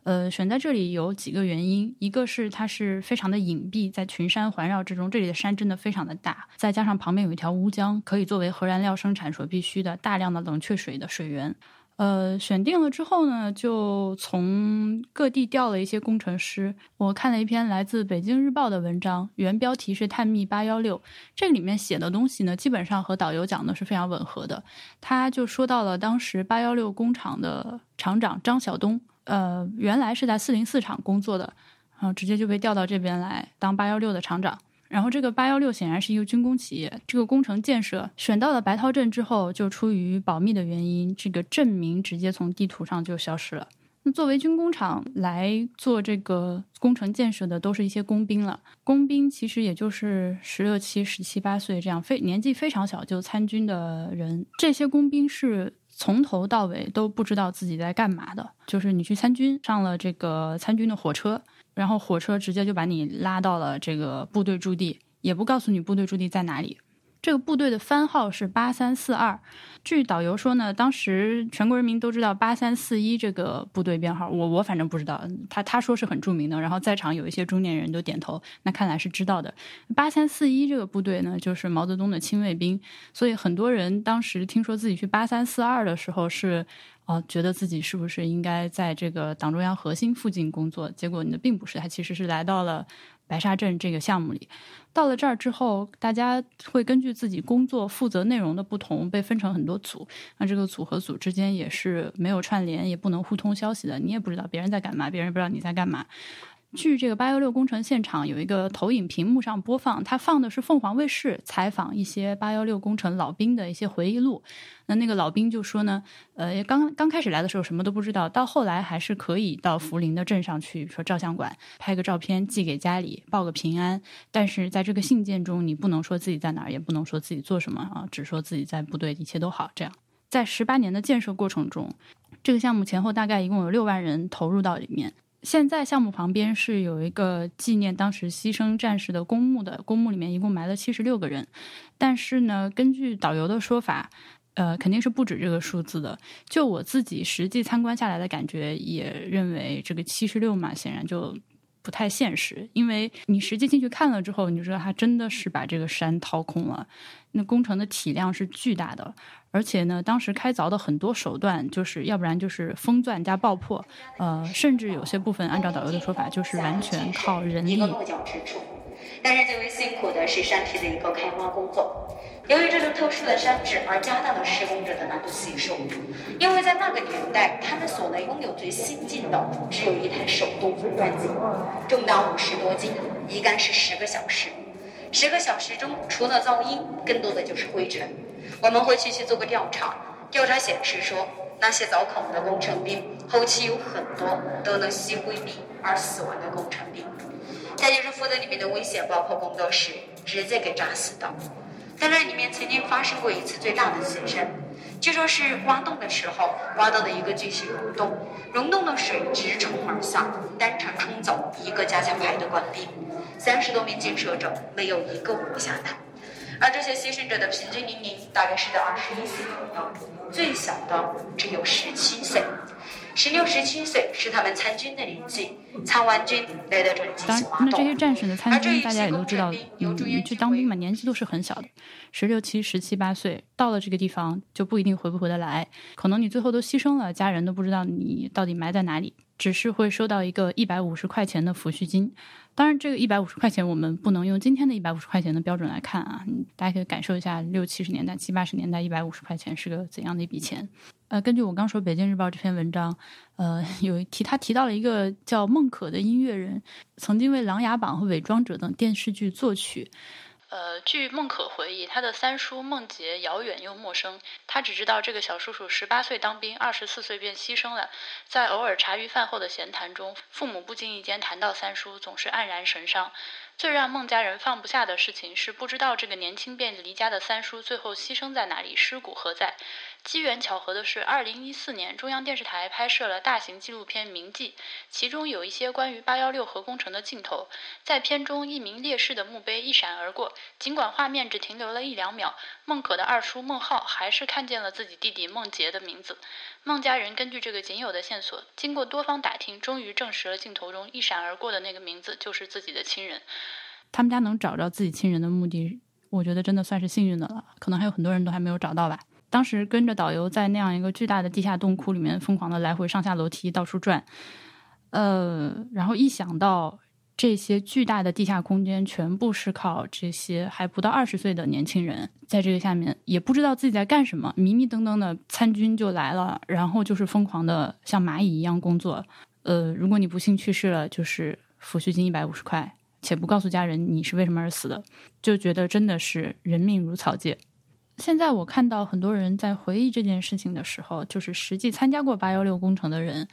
呃，选在这里有几个原因，一个是它是非常的隐蔽，在群山环绕之中，这里的山真的非常的大，再加上旁边有一条乌江，可以作为核燃料生产所必须的大量的冷却水的水源。呃，选定了之后呢，就从各地调了一些工程师。我看了一篇来自《北京日报》的文章，原标题是“探秘八幺六”。这里面写的东西呢，基本上和导游讲的是非常吻合的。他就说到了当时八幺六工厂的厂长张晓东，呃，原来是在四零四厂工作的，然后直接就被调到这边来当八幺六的厂长。然后这个八幺六显然是一个军工企业，这个工程建设选到了白涛镇之后，就出于保密的原因，这个镇名直接从地图上就消失了。那作为军工厂来做这个工程建设的，都是一些工兵了。工兵其实也就是十六七、十七八岁这样非年纪非常小就参军的人。这些工兵是从头到尾都不知道自己在干嘛的，就是你去参军，上了这个参军的火车。然后火车直接就把你拉到了这个部队驻地，也不告诉你部队驻地在哪里。这个部队的番号是八三四二。据导游说呢，当时全国人民都知道八三四一这个部队编号，我我反正不知道。他他说是很著名的，然后在场有一些中年人都点头，那看来是知道的。八三四一这个部队呢，就是毛泽东的亲卫兵，所以很多人当时听说自己去八三四二的时候是。哦，觉得自己是不是应该在这个党中央核心附近工作？结果呢，并不是，他其实是来到了白沙镇这个项目里。到了这儿之后，大家会根据自己工作负责内容的不同，被分成很多组。那这个组和组之间也是没有串联，也不能互通消息的。你也不知道别人在干嘛，别人不知道你在干嘛。据这个八幺六工程现场有一个投影屏幕上播放，它放的是凤凰卫视采访一些八幺六工程老兵的一些回忆录。那那个老兵就说呢，呃，刚刚开始来的时候什么都不知道，到后来还是可以到涪陵的镇上去，说照相馆拍个照片寄给家里报个平安。但是在这个信件中，你不能说自己在哪儿，也不能说自己做什么啊，只说自己在部队一切都好。这样，在十八年的建设过程中，这个项目前后大概一共有六万人投入到里面。现在项目旁边是有一个纪念当时牺牲战士的公墓的，公墓里面一共埋了七十六个人，但是呢，根据导游的说法，呃，肯定是不止这个数字的。就我自己实际参观下来的感觉，也认为这个七十六嘛，显然就不太现实，因为你实际进去看了之后，你就知道它真的是把这个山掏空了。那工程的体量是巨大的，而且呢，当时开凿的很多手段，就是要不然就是封钻加爆破，呃，甚至有些部分按照导游的说法，就是完全靠人力。但是最为辛苦的是山体的一个开挖工作。由于这种特殊的山质，而加大了施工者的难度系数。因为在那个年代，他们所能拥有最先进的只有一台手动缝纫机，重达五十多斤，一干是十个小时。十个小时中，除了噪音，更多的就是灰尘。我们会去去做个调查，调查显示说，那些凿孔的工程兵，后期有很多都能吸灰病而死亡的工程兵。再就是负责里面的危险，包括工作室直接给炸死的。在那里面曾经发生过一次最大的牺牲，据说是挖洞的时候挖到的一个巨型溶洞，溶洞的水直冲而下，单场冲走一个加强排的官兵，三十多名建设者没有一个活下来，而这些牺牲者的平均年龄大概是在二十一岁左右，最小的只有十七岁。十六、十七岁是他们参军的年纪，参完军来到这里进行挖那这些战士的参军，大家也都知道，嗯，去当兵嘛，年纪都是很小的，十六七、十七八岁，到了这个地方就不一定回不回得来，可能你最后都牺牲了，家人都不知道你到底埋在哪里，只是会收到一个一百五十块钱的抚恤金。当然，这个一百五十块钱我们不能用今天的一百五十块钱的标准来看啊，大家可以感受一下六七十年代、七八十年代一百五十块钱是个怎样的一笔钱。呃，根据我刚说《北京日报》这篇文章，呃，有提他提到了一个叫孟可的音乐人，曾经为《琅琊榜》和《伪装者》等电视剧作曲。呃，据孟可回忆，他的三叔孟杰遥远又陌生，他只知道这个小叔叔十八岁当兵，二十四岁便牺牲了。在偶尔茶余饭后的闲谈中，父母不经意间谈到三叔，总是黯然神伤。最让孟家人放不下的事情是，不知道这个年轻便离家的三叔最后牺牲在哪里，尸骨何在。机缘巧合的是，二零一四年中央电视台拍摄了大型纪录片《铭记》，其中有一些关于八幺六核工程的镜头。在片中，一名烈士的墓碑一闪而过，尽管画面只停留了一两秒，孟可的二叔孟浩还是看见了自己弟弟孟杰的名字。孟家人根据这个仅有的线索，经过多方打听，终于证实了镜头中一闪而过的那个名字就是自己的亲人。他们家能找着自己亲人的目的，我觉得真的算是幸运的了。可能还有很多人都还没有找到吧。当时跟着导游在那样一个巨大的地下洞窟里面疯狂的来回上下楼梯到处转，呃，然后一想到这些巨大的地下空间全部是靠这些还不到二十岁的年轻人在这个下面也不知道自己在干什么，迷迷瞪瞪的参军就来了，然后就是疯狂的像蚂蚁一样工作，呃，如果你不幸去世了，就是抚恤金一百五十块，且不告诉家人你是为什么而死的，就觉得真的是人命如草芥。现在我看到很多人在回忆这件事情的时候，就是实际参加过八幺六工程的人，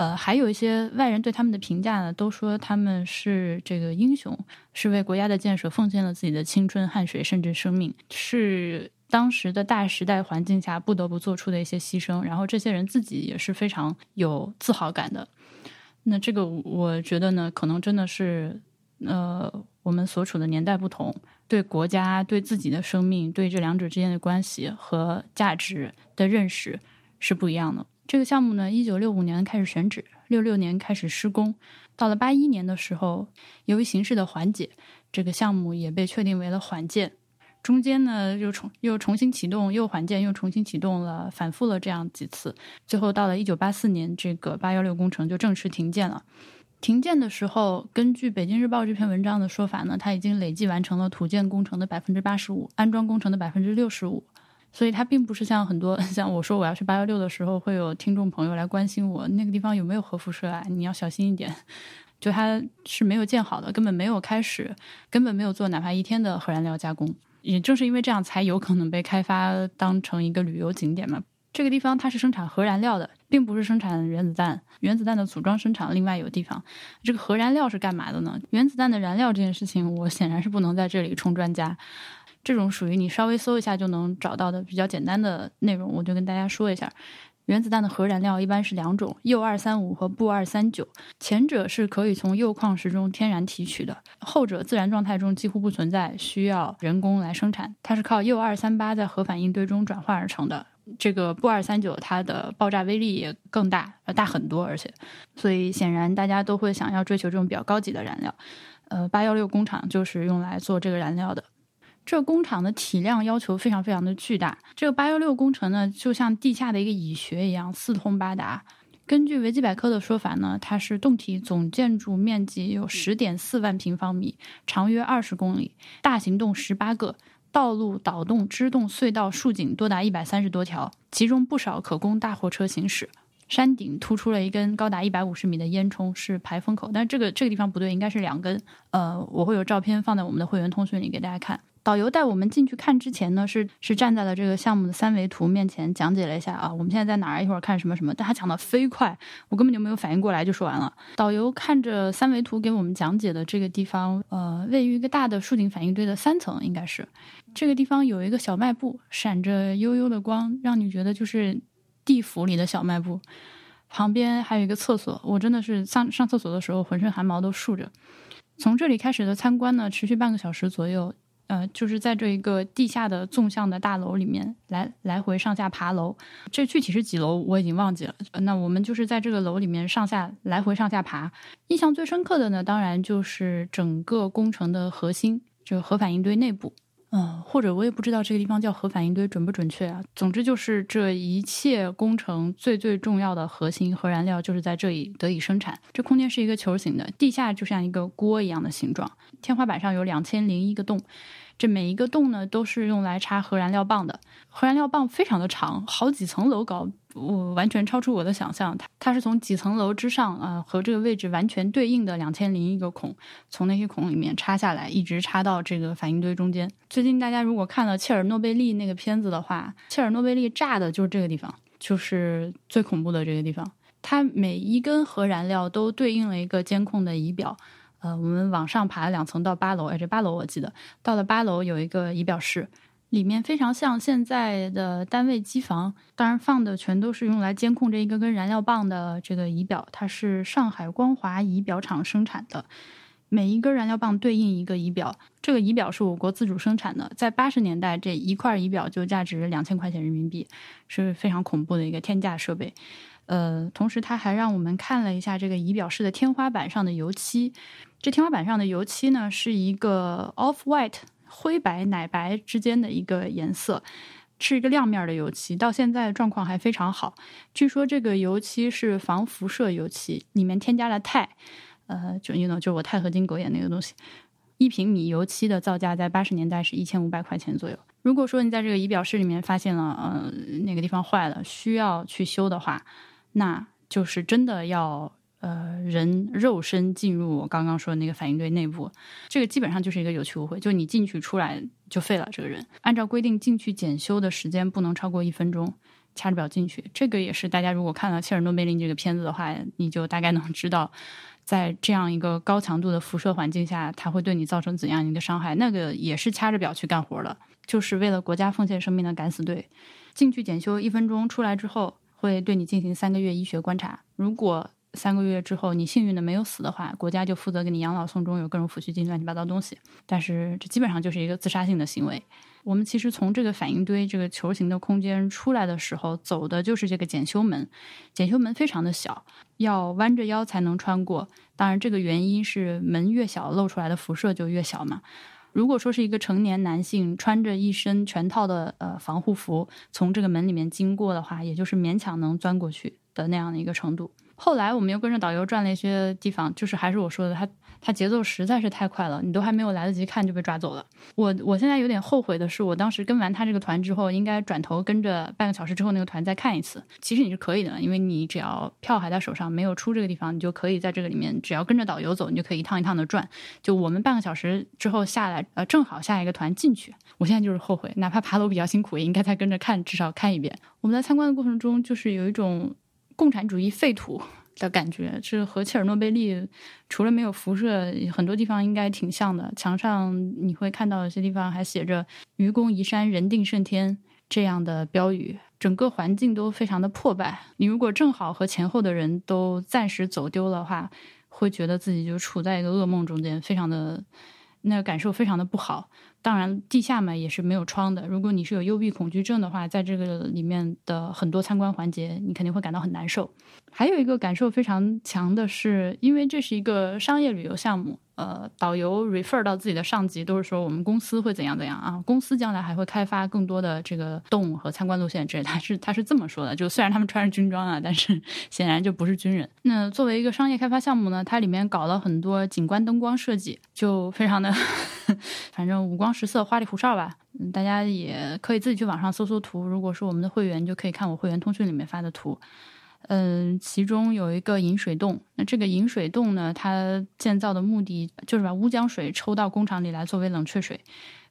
呃，还有一些外人对他们的评价呢，都说他们是这个英雄，是为国家的建设奉献了自己的青春、汗水，甚至生命，是当时的大时代环境下不得不做出的一些牺牲。然后这些人自己也是非常有自豪感的。那这个我觉得呢，可能真的是，呃，我们所处的年代不同。对国家、对自己的生命、对这两者之间的关系和价值的认识是不一样的。这个项目呢，一九六五年开始选址，六六年开始施工，到了八一年的时候，由于形势的缓解，这个项目也被确定为了缓建。中间呢，又重又重新启动，又缓建，又重新启动了，反复了这样几次，最后到了一九八四年，这个八幺六工程就正式停建了。停建的时候，根据《北京日报》这篇文章的说法呢，它已经累计完成了土建工程的百分之八十五，安装工程的百分之六十五，所以它并不是像很多 像我说我要去八幺六的时候，会有听众朋友来关心我那个地方有没有核辐射啊？你要小心一点，就它是没有建好的，根本没有开始，根本没有做哪怕一天的核燃料加工，也正是因为这样，才有可能被开发当成一个旅游景点嘛。这个地方它是生产核燃料的，并不是生产原子弹。原子弹的组装生产另外有地方。这个核燃料是干嘛的呢？原子弹的燃料这件事情，我显然是不能在这里充专家。这种属于你稍微搜一下就能找到的比较简单的内容，我就跟大家说一下。原子弹的核燃料一般是两种：铀二三五和钚二三九。前者是可以从铀矿石中天然提取的，后者自然状态中几乎不存在，需要人工来生产。它是靠铀二三八在核反应堆中转化而成的。这个钚二三九，它的爆炸威力也更大，要，大很多，而且，所以显然大家都会想要追求这种比较高级的燃料。呃，八幺六工厂就是用来做这个燃料的。这工厂的体量要求非常非常的巨大。这个八幺六工程呢，就像地下的一个蚁穴一样，四通八达。根据维基百科的说法呢，它是洞体总建筑面积有十点四万平方米，长约二十公里，大型洞十八个，道路、导洞、支洞、隧道、竖井多达一百三十多条，其中不少可供大货车行驶。山顶突出了一根高达一百五十米的烟囱，是排风口，但这个这个地方不对，应该是两根。呃，我会有照片放在我们的会员通讯里给大家看。导游带我们进去看之前呢，是是站在了这个项目的三维图面前讲解了一下啊，我们现在在哪儿，一会儿看什么什么。但他讲的飞快，我根本就没有反应过来就说完了。导游看着三维图给我们讲解的这个地方，呃，位于一个大的竖井反应堆的三层，应该是这个地方有一个小卖部，闪着悠悠的光，让你觉得就是地府里的小卖部。旁边还有一个厕所，我真的是上上厕所的时候浑身汗毛都竖着。从这里开始的参观呢，持续半个小时左右。呃，就是在这一个地下的纵向的大楼里面来来回上下爬楼，这具体是几楼我已经忘记了。那我们就是在这个楼里面上下来回上下爬。印象最深刻的呢，当然就是整个工程的核心，这个核反应堆内部。嗯，或者我也不知道这个地方叫核反应堆准不准确啊。总之就是这一切工程最最重要的核心核燃料就是在这里得以生产。这空间是一个球形的，地下就像一个锅一样的形状，天花板上有两千零一个洞。这每一个洞呢，都是用来插核燃料棒的。核燃料棒非常的长，好几层楼高，我完全超出我的想象。它它是从几层楼之上啊，和这个位置完全对应的两千零一个孔，从那些孔里面插下来，一直插到这个反应堆中间。最近大家如果看了切尔诺贝利那个片子的话，切尔诺贝利炸的就是这个地方，就是最恐怖的这个地方。它每一根核燃料都对应了一个监控的仪表。呃，我们往上爬了两层到八楼，哎，这八楼我记得到了八楼有一个仪表室，里面非常像现在的单位机房，当然放的全都是用来监控这一根根燃料棒的这个仪表，它是上海光华仪表厂生产的，每一根燃料棒对应一个仪表，这个仪表是我国自主生产的，在八十年代这一块仪表就价值两千块钱人民币，是非常恐怖的一个天价设备。呃，同时他还让我们看了一下这个仪表室的天花板上的油漆。这天花板上的油漆呢，是一个 off white 灰白奶白之间的一个颜色，是一个亮面的油漆，到现在状况还非常好。据说这个油漆是防辐射油漆，里面添加了钛，呃，就 you know 就我钛合金狗眼那个东西。一平米油漆的造价在八十年代是一千五百块钱左右。如果说你在这个仪表室里面发现了呃那个地方坏了，需要去修的话，那就是真的要呃人肉身进入我刚刚说的那个反应堆内部，这个基本上就是一个有去无回，就你进去出来就废了。这个人按照规定进去检修的时间不能超过一分钟，掐着表进去。这个也是大家如果看了切尔诺贝利这个片子的话，你就大概能知道，在这样一个高强度的辐射环境下，它会对你造成怎样一个伤害。那个也是掐着表去干活的，就是为了国家奉献生命的敢死队。进去检修一分钟，出来之后。会对你进行三个月医学观察，如果三个月之后你幸运的没有死的话，国家就负责给你养老送终，有各种抚恤金、乱七八糟东西。但是这基本上就是一个自杀性的行为。我们其实从这个反应堆这个球形的空间出来的时候，走的就是这个检修门。检修门非常的小，要弯着腰才能穿过。当然，这个原因是门越小，露出来的辐射就越小嘛。如果说是一个成年男性穿着一身全套的呃防护服从这个门里面经过的话，也就是勉强能钻过去的那样的一个程度。后来我们又跟着导游转了一些地方，就是还是我说的他。他节奏实在是太快了，你都还没有来得及看就被抓走了。我我现在有点后悔的是，我当时跟完他这个团之后，应该转头跟着半个小时之后那个团再看一次。其实你是可以的，因为你只要票还在手上，没有出这个地方，你就可以在这个里面，只要跟着导游走，你就可以一趟一趟的转。就我们半个小时之后下来，呃，正好下一个团进去。我现在就是后悔，哪怕爬楼比较辛苦，也应该再跟着看，至少看一遍。我们在参观的过程中，就是有一种共产主义废土。的感觉是和切尔诺贝利除了没有辐射，很多地方应该挺像的。墙上你会看到有些地方还写着“愚公移山，人定胜天”这样的标语，整个环境都非常的破败。你如果正好和前后的人都暂时走丢的话，会觉得自己就处在一个噩梦中间，非常的那个感受非常的不好。当然，地下嘛也是没有窗的。如果你是有幽闭恐惧症的话，在这个里面的很多参观环节，你肯定会感到很难受。还有一个感受非常强的是，因为这是一个商业旅游项目，呃，导游 refer 到自己的上级都是说我们公司会怎样怎样啊，公司将来还会开发更多的这个动物和参观路线，这他是他是这么说的。就虽然他们穿着军装啊，但是显然就不是军人。那作为一个商业开发项目呢，它里面搞了很多景观灯光设计，就非常的，反正五光十色、花里胡哨吧。嗯，大家也可以自己去网上搜搜图。如果是我们的会员，就可以看我会员通讯里面发的图。嗯，其中有一个引水洞。那这个引水洞呢，它建造的目的就是把乌江水抽到工厂里来作为冷却水。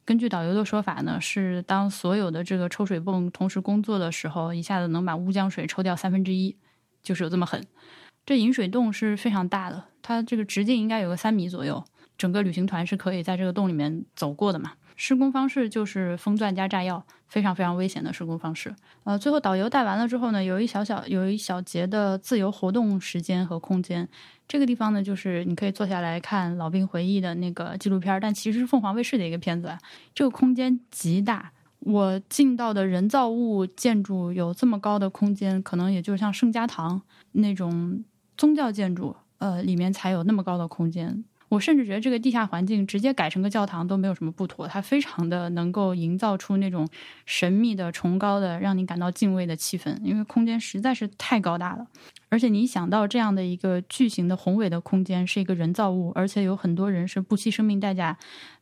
根据导游的说法呢，是当所有的这个抽水泵同时工作的时候，一下子能把乌江水抽掉三分之一，就是有这么狠。这引水洞是非常大的，它这个直径应该有个三米左右，整个旅行团是可以在这个洞里面走过的嘛。施工方式就是封钻加炸药，非常非常危险的施工方式。呃，最后导游带完了之后呢，有一小小有一小节的自由活动时间和空间。这个地方呢，就是你可以坐下来看老兵回忆的那个纪录片，但其实是凤凰卫视的一个片子。这个空间极大，我进到的人造物建筑有这么高的空间，可能也就像圣家堂那种宗教建筑，呃，里面才有那么高的空间。我甚至觉得这个地下环境直接改成个教堂都没有什么不妥，它非常的能够营造出那种神秘的、崇高的、让你感到敬畏的气氛，因为空间实在是太高大了。而且你想到这样的一个巨型的宏伟的空间是一个人造物，而且有很多人是不惜生命代价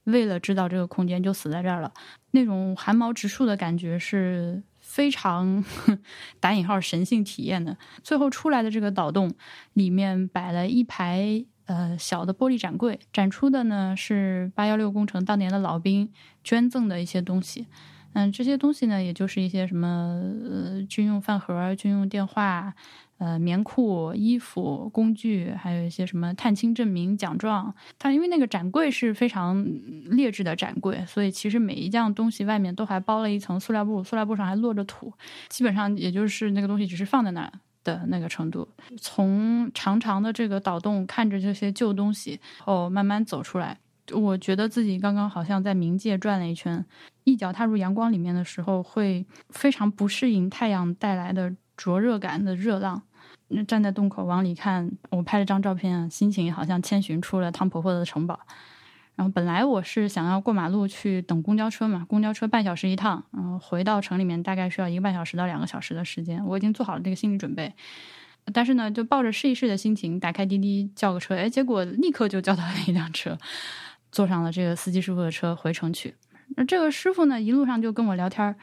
为了知道这个空间就死在这儿了，那种汗毛直竖的感觉是非常 打引号神性体验的。最后出来的这个岛洞里面摆了一排。呃，小的玻璃展柜展出的呢是八幺六工程当年的老兵捐赠的一些东西。嗯，这些东西呢，也就是一些什么呃军用饭盒、军用电话、呃棉裤、衣服、工具，还有一些什么探亲证明、奖状。它因为那个展柜是非常劣质的展柜，所以其实每一样东西外面都还包了一层塑料布，塑料布上还落着土，基本上也就是那个东西只是放在那儿。的那个程度，从长长的这个岛洞看着这些旧东西，后慢慢走出来，我觉得自己刚刚好像在冥界转了一圈，一脚踏入阳光里面的时候，会非常不适应太阳带来的灼热感的热浪。站在洞口往里看，我拍了张照片，心情好像千寻出了汤婆婆的城堡。然后本来我是想要过马路去等公交车嘛，公交车半小时一趟，然后回到城里面大概需要一个半小时到两个小时的时间，我已经做好了这个心理准备。但是呢，就抱着试一试的心情，打开滴滴叫个车，哎，结果立刻就叫到了一辆车，坐上了这个司机师傅的车回城去。那这个师傅呢，一路上就跟我聊天，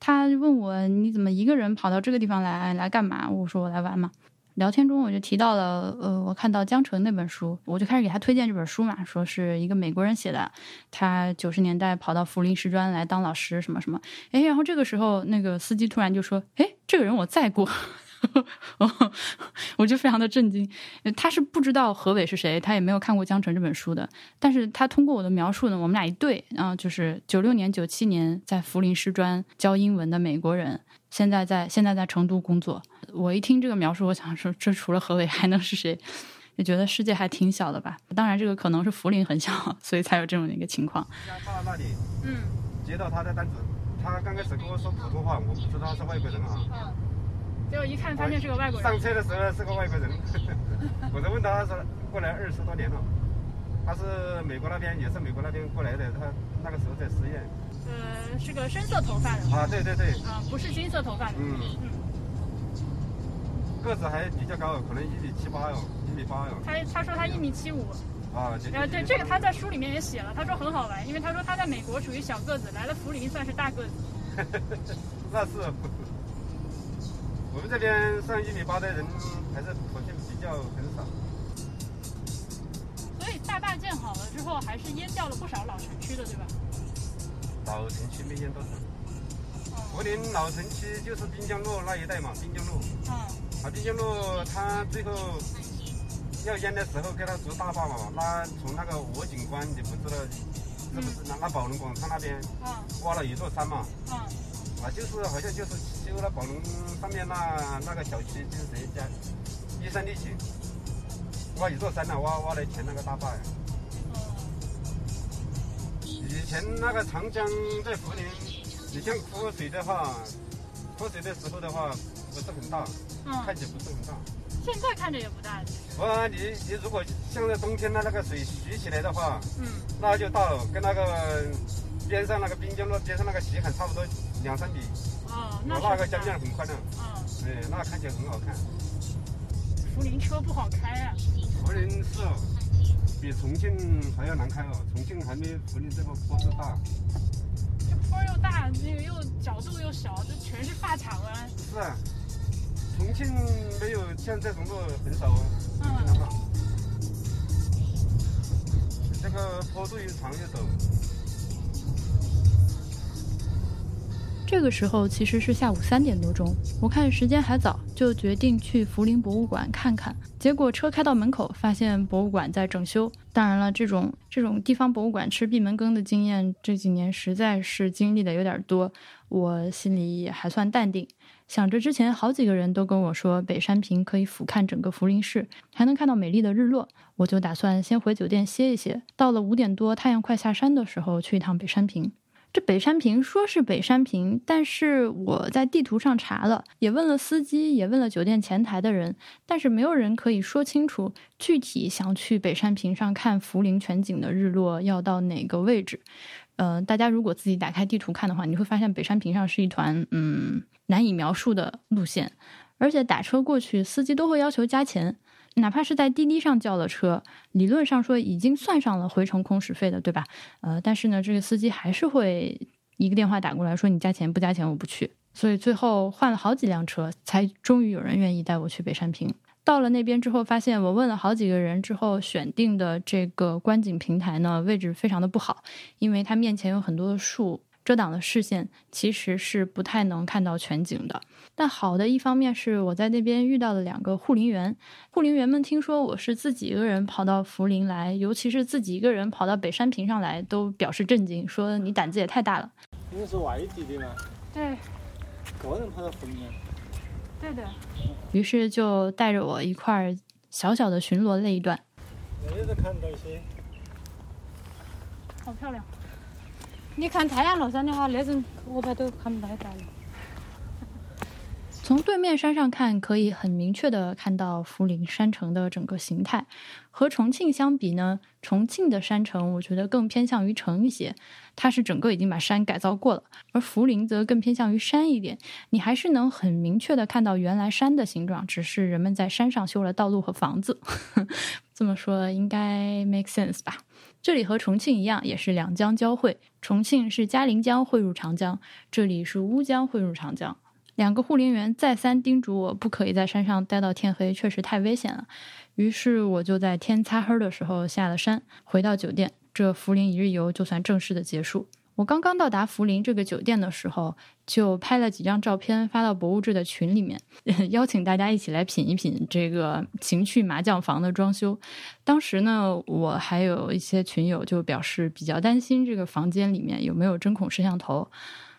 他问我你怎么一个人跑到这个地方来来干嘛？我说我来玩嘛。聊天中我就提到了，呃，我看到江城那本书，我就开始给他推荐这本书嘛，说是一个美国人写的，他九十年代跑到福林师专来当老师，什么什么，哎，然后这个时候那个司机突然就说，哎，这个人我在过。我就非常的震惊，他是不知道何伟是谁，他也没有看过《江城》这本书的，但是他通过我的描述呢，我们俩一对，啊就是九六年、九七年在福林师专教英文的美国人，现在在现在在成都工作。我一听这个描述，我想说，这除了何伟还能是谁？也觉得世界还挺小的吧。当然，这个可能是涪陵很小，所以才有这种的一个情况。到那里，嗯，接到他的单子，他刚开始跟我说普通话，我不知道他是外国人啊。结果一看，发现是个外国人。上车的时候是个外国人，我就问他说：“过来二十多年了，他是美国那边，也是美国那边过来的。他那个时候在实验。呃，是个深色头发的。啊，对对对。啊，不是金色头发的。嗯嗯。个子还比较高，可能一米七八哟，一米八哟。他他说他一米七五。啊，呃，对，这个他在书里面也写了，他说很好玩，因为他说他在美国属于小个子，来了福林算是大个子。那是。我们这边上一米八的人还是好像比较很少，所以大坝建好了之后，还是淹掉了不少老城区的，对吧？老城区没淹多少。柏林老城区就是滨江路那一带嘛，滨江路。嗯。啊，滨江路它最后要淹的时候，给它筑大坝嘛，那从那个鹅景关，你不知道是不是那那宝龙广场那边，嗯，挖了一座山嘛。嗯。啊，就是好像就是修了宝龙上面那那个小区，就是谁家一山立起，挖一座山呢，挖挖来填那个大坝呀。以前那个长江在涪陵，你像枯水的话，枯水的时候的话不是很大，嗯看起来不是很大。现在看着也不大。我你你如果像在冬天的那个水蓄起来的话，嗯，那就大了，跟那个边上那个滨江路边上那个西海差不多两三米。哦，那那个江面很宽的。嗯，哎，那看起来很好看。涪陵车不好开啊。涪陵是比重庆还要难开哦，重庆还没涪陵这个坡度大。这坡又大，那个又角度又小，这全是发卡弯。是啊，重庆没有像这种路很少哦。嗯。这个坡度又长又陡。这个时候其实是下午三点多钟，我看时间还早，就决定去涪陵博物馆看看。结果车开到门口，发现博物馆在整修。当然了，这种这种地方博物馆吃闭门羹的经验，这几年实在是经历的有点多，我心里也还算淡定。想着之前好几个人都跟我说，北山坪可以俯瞰整个涪陵市，还能看到美丽的日落，我就打算先回酒店歇一歇。到了五点多，太阳快下山的时候，去一趟北山坪。这北山坪说是北山坪，但是我在地图上查了，也问了司机，也问了酒店前台的人，但是没有人可以说清楚具体想去北山坪上看涪陵全景的日落要到哪个位置。呃，大家如果自己打开地图看的话，你会发现北山坪上是一团嗯难以描述的路线，而且打车过去，司机都会要求加钱。哪怕是在滴滴上叫了车，理论上说已经算上了回程空驶费的，对吧？呃，但是呢，这个司机还是会一个电话打过来说你加钱不加钱我不去。所以最后换了好几辆车，才终于有人愿意带我去北山坪。到了那边之后，发现我问了好几个人之后，选定的这个观景平台呢，位置非常的不好，因为它面前有很多的树。遮挡了视线，其实是不太能看到全景的。但好的一方面是我在那边遇到了两个护林员，护林员们听说我是自己一个人跑到涪陵来，尤其是自己一个人跑到北山坪上来，都表示震惊，说你胆子也太大了。你是外地的吗？对。个人跑到涪陵？对的。于是就带着我一块儿小小的巡逻了一段。那都看到一些。好漂亮。你看太阳落山的话，那种我怕都看不到了。从对面山上看，可以很明确的看到涪陵山城的整个形态。和重庆相比呢，重庆的山城我觉得更偏向于城一些，它是整个已经把山改造过了；而涪陵则更偏向于山一点，你还是能很明确的看到原来山的形状，只是人们在山上修了道路和房子。这么说应该 make sense 吧？这里和重庆一样，也是两江交汇。重庆是嘉陵江汇入长江，这里是乌江汇入长江。两个护林员再三叮嘱我，不可以在山上待到天黑，确实太危险了。于是我就在天擦黑的时候下了山，回到酒店。这涪陵一日游就算正式的结束。我刚刚到达涪陵这个酒店的时候，就拍了几张照片发到博物志的群里面，邀请大家一起来品一品这个情趣麻将房的装修。当时呢，我还有一些群友就表示比较担心这个房间里面有没有针孔摄像头。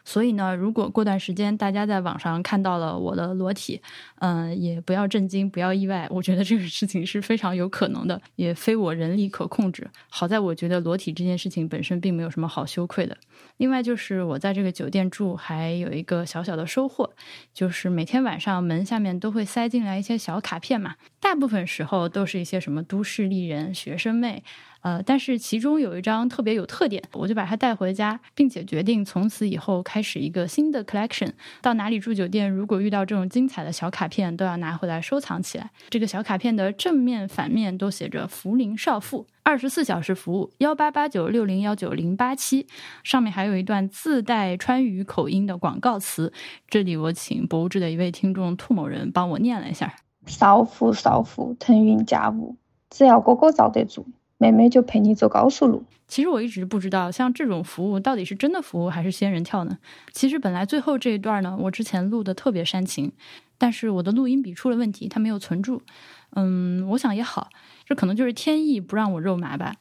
所以呢，如果过段时间大家在网上看到了我的裸体，嗯，也不要震惊，不要意外。我觉得这个事情是非常有可能的，也非我人力可控制。好在我觉得裸体这件事情本身并没有什么好羞愧的。另外就是我在这个酒店住还有一个小小的收获，就是每天晚上门下面都会塞进来一些小卡片嘛，大部分时候都是一些什么都市丽人、学生妹。呃，但是其中有一张特别有特点，我就把它带回家，并且决定从此以后开始一个新的 collection。到哪里住酒店，如果遇到这种精彩的小卡片，都要拿回来收藏起来。这个小卡片的正面、反面都写着“涪陵少妇”，二十四小时服务，幺八八九六零幺九零八七。上面还有一段自带川渝口音的广告词。这里我请博物志的一位听众兔某人帮我念了一下：“少妇少妇，腾云驾雾，只要哥哥罩得住。”妹妹就陪你走高速路。其实我一直不知道，像这种服务到底是真的服务还是仙人跳呢？其实本来最后这一段呢，我之前录的特别煽情，但是我的录音笔出了问题，它没有存住。嗯，我想也好，这可能就是天意不让我肉麻吧。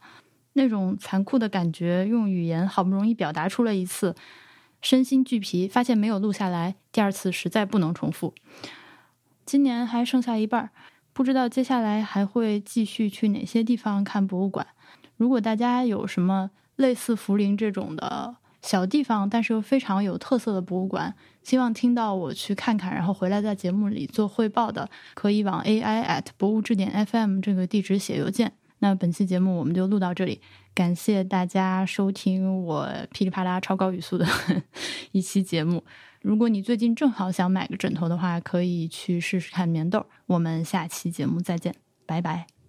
那种残酷的感觉，用语言好不容易表达出了一次，身心俱疲，发现没有录下来，第二次实在不能重复。今年还剩下一半。不知道接下来还会继续去哪些地方看博物馆。如果大家有什么类似涪陵这种的小地方，但是又非常有特色的博物馆。希望听到我去看看，然后回来在节目里做汇报的，可以往 ai at 博物志点 fm 这个地址写邮件。那本期节目我们就录到这里，感谢大家收听我噼里啪啦超高语速的 一期节目。如果你最近正好想买个枕头的话，可以去试试看棉豆。我们下期节目再见，拜拜。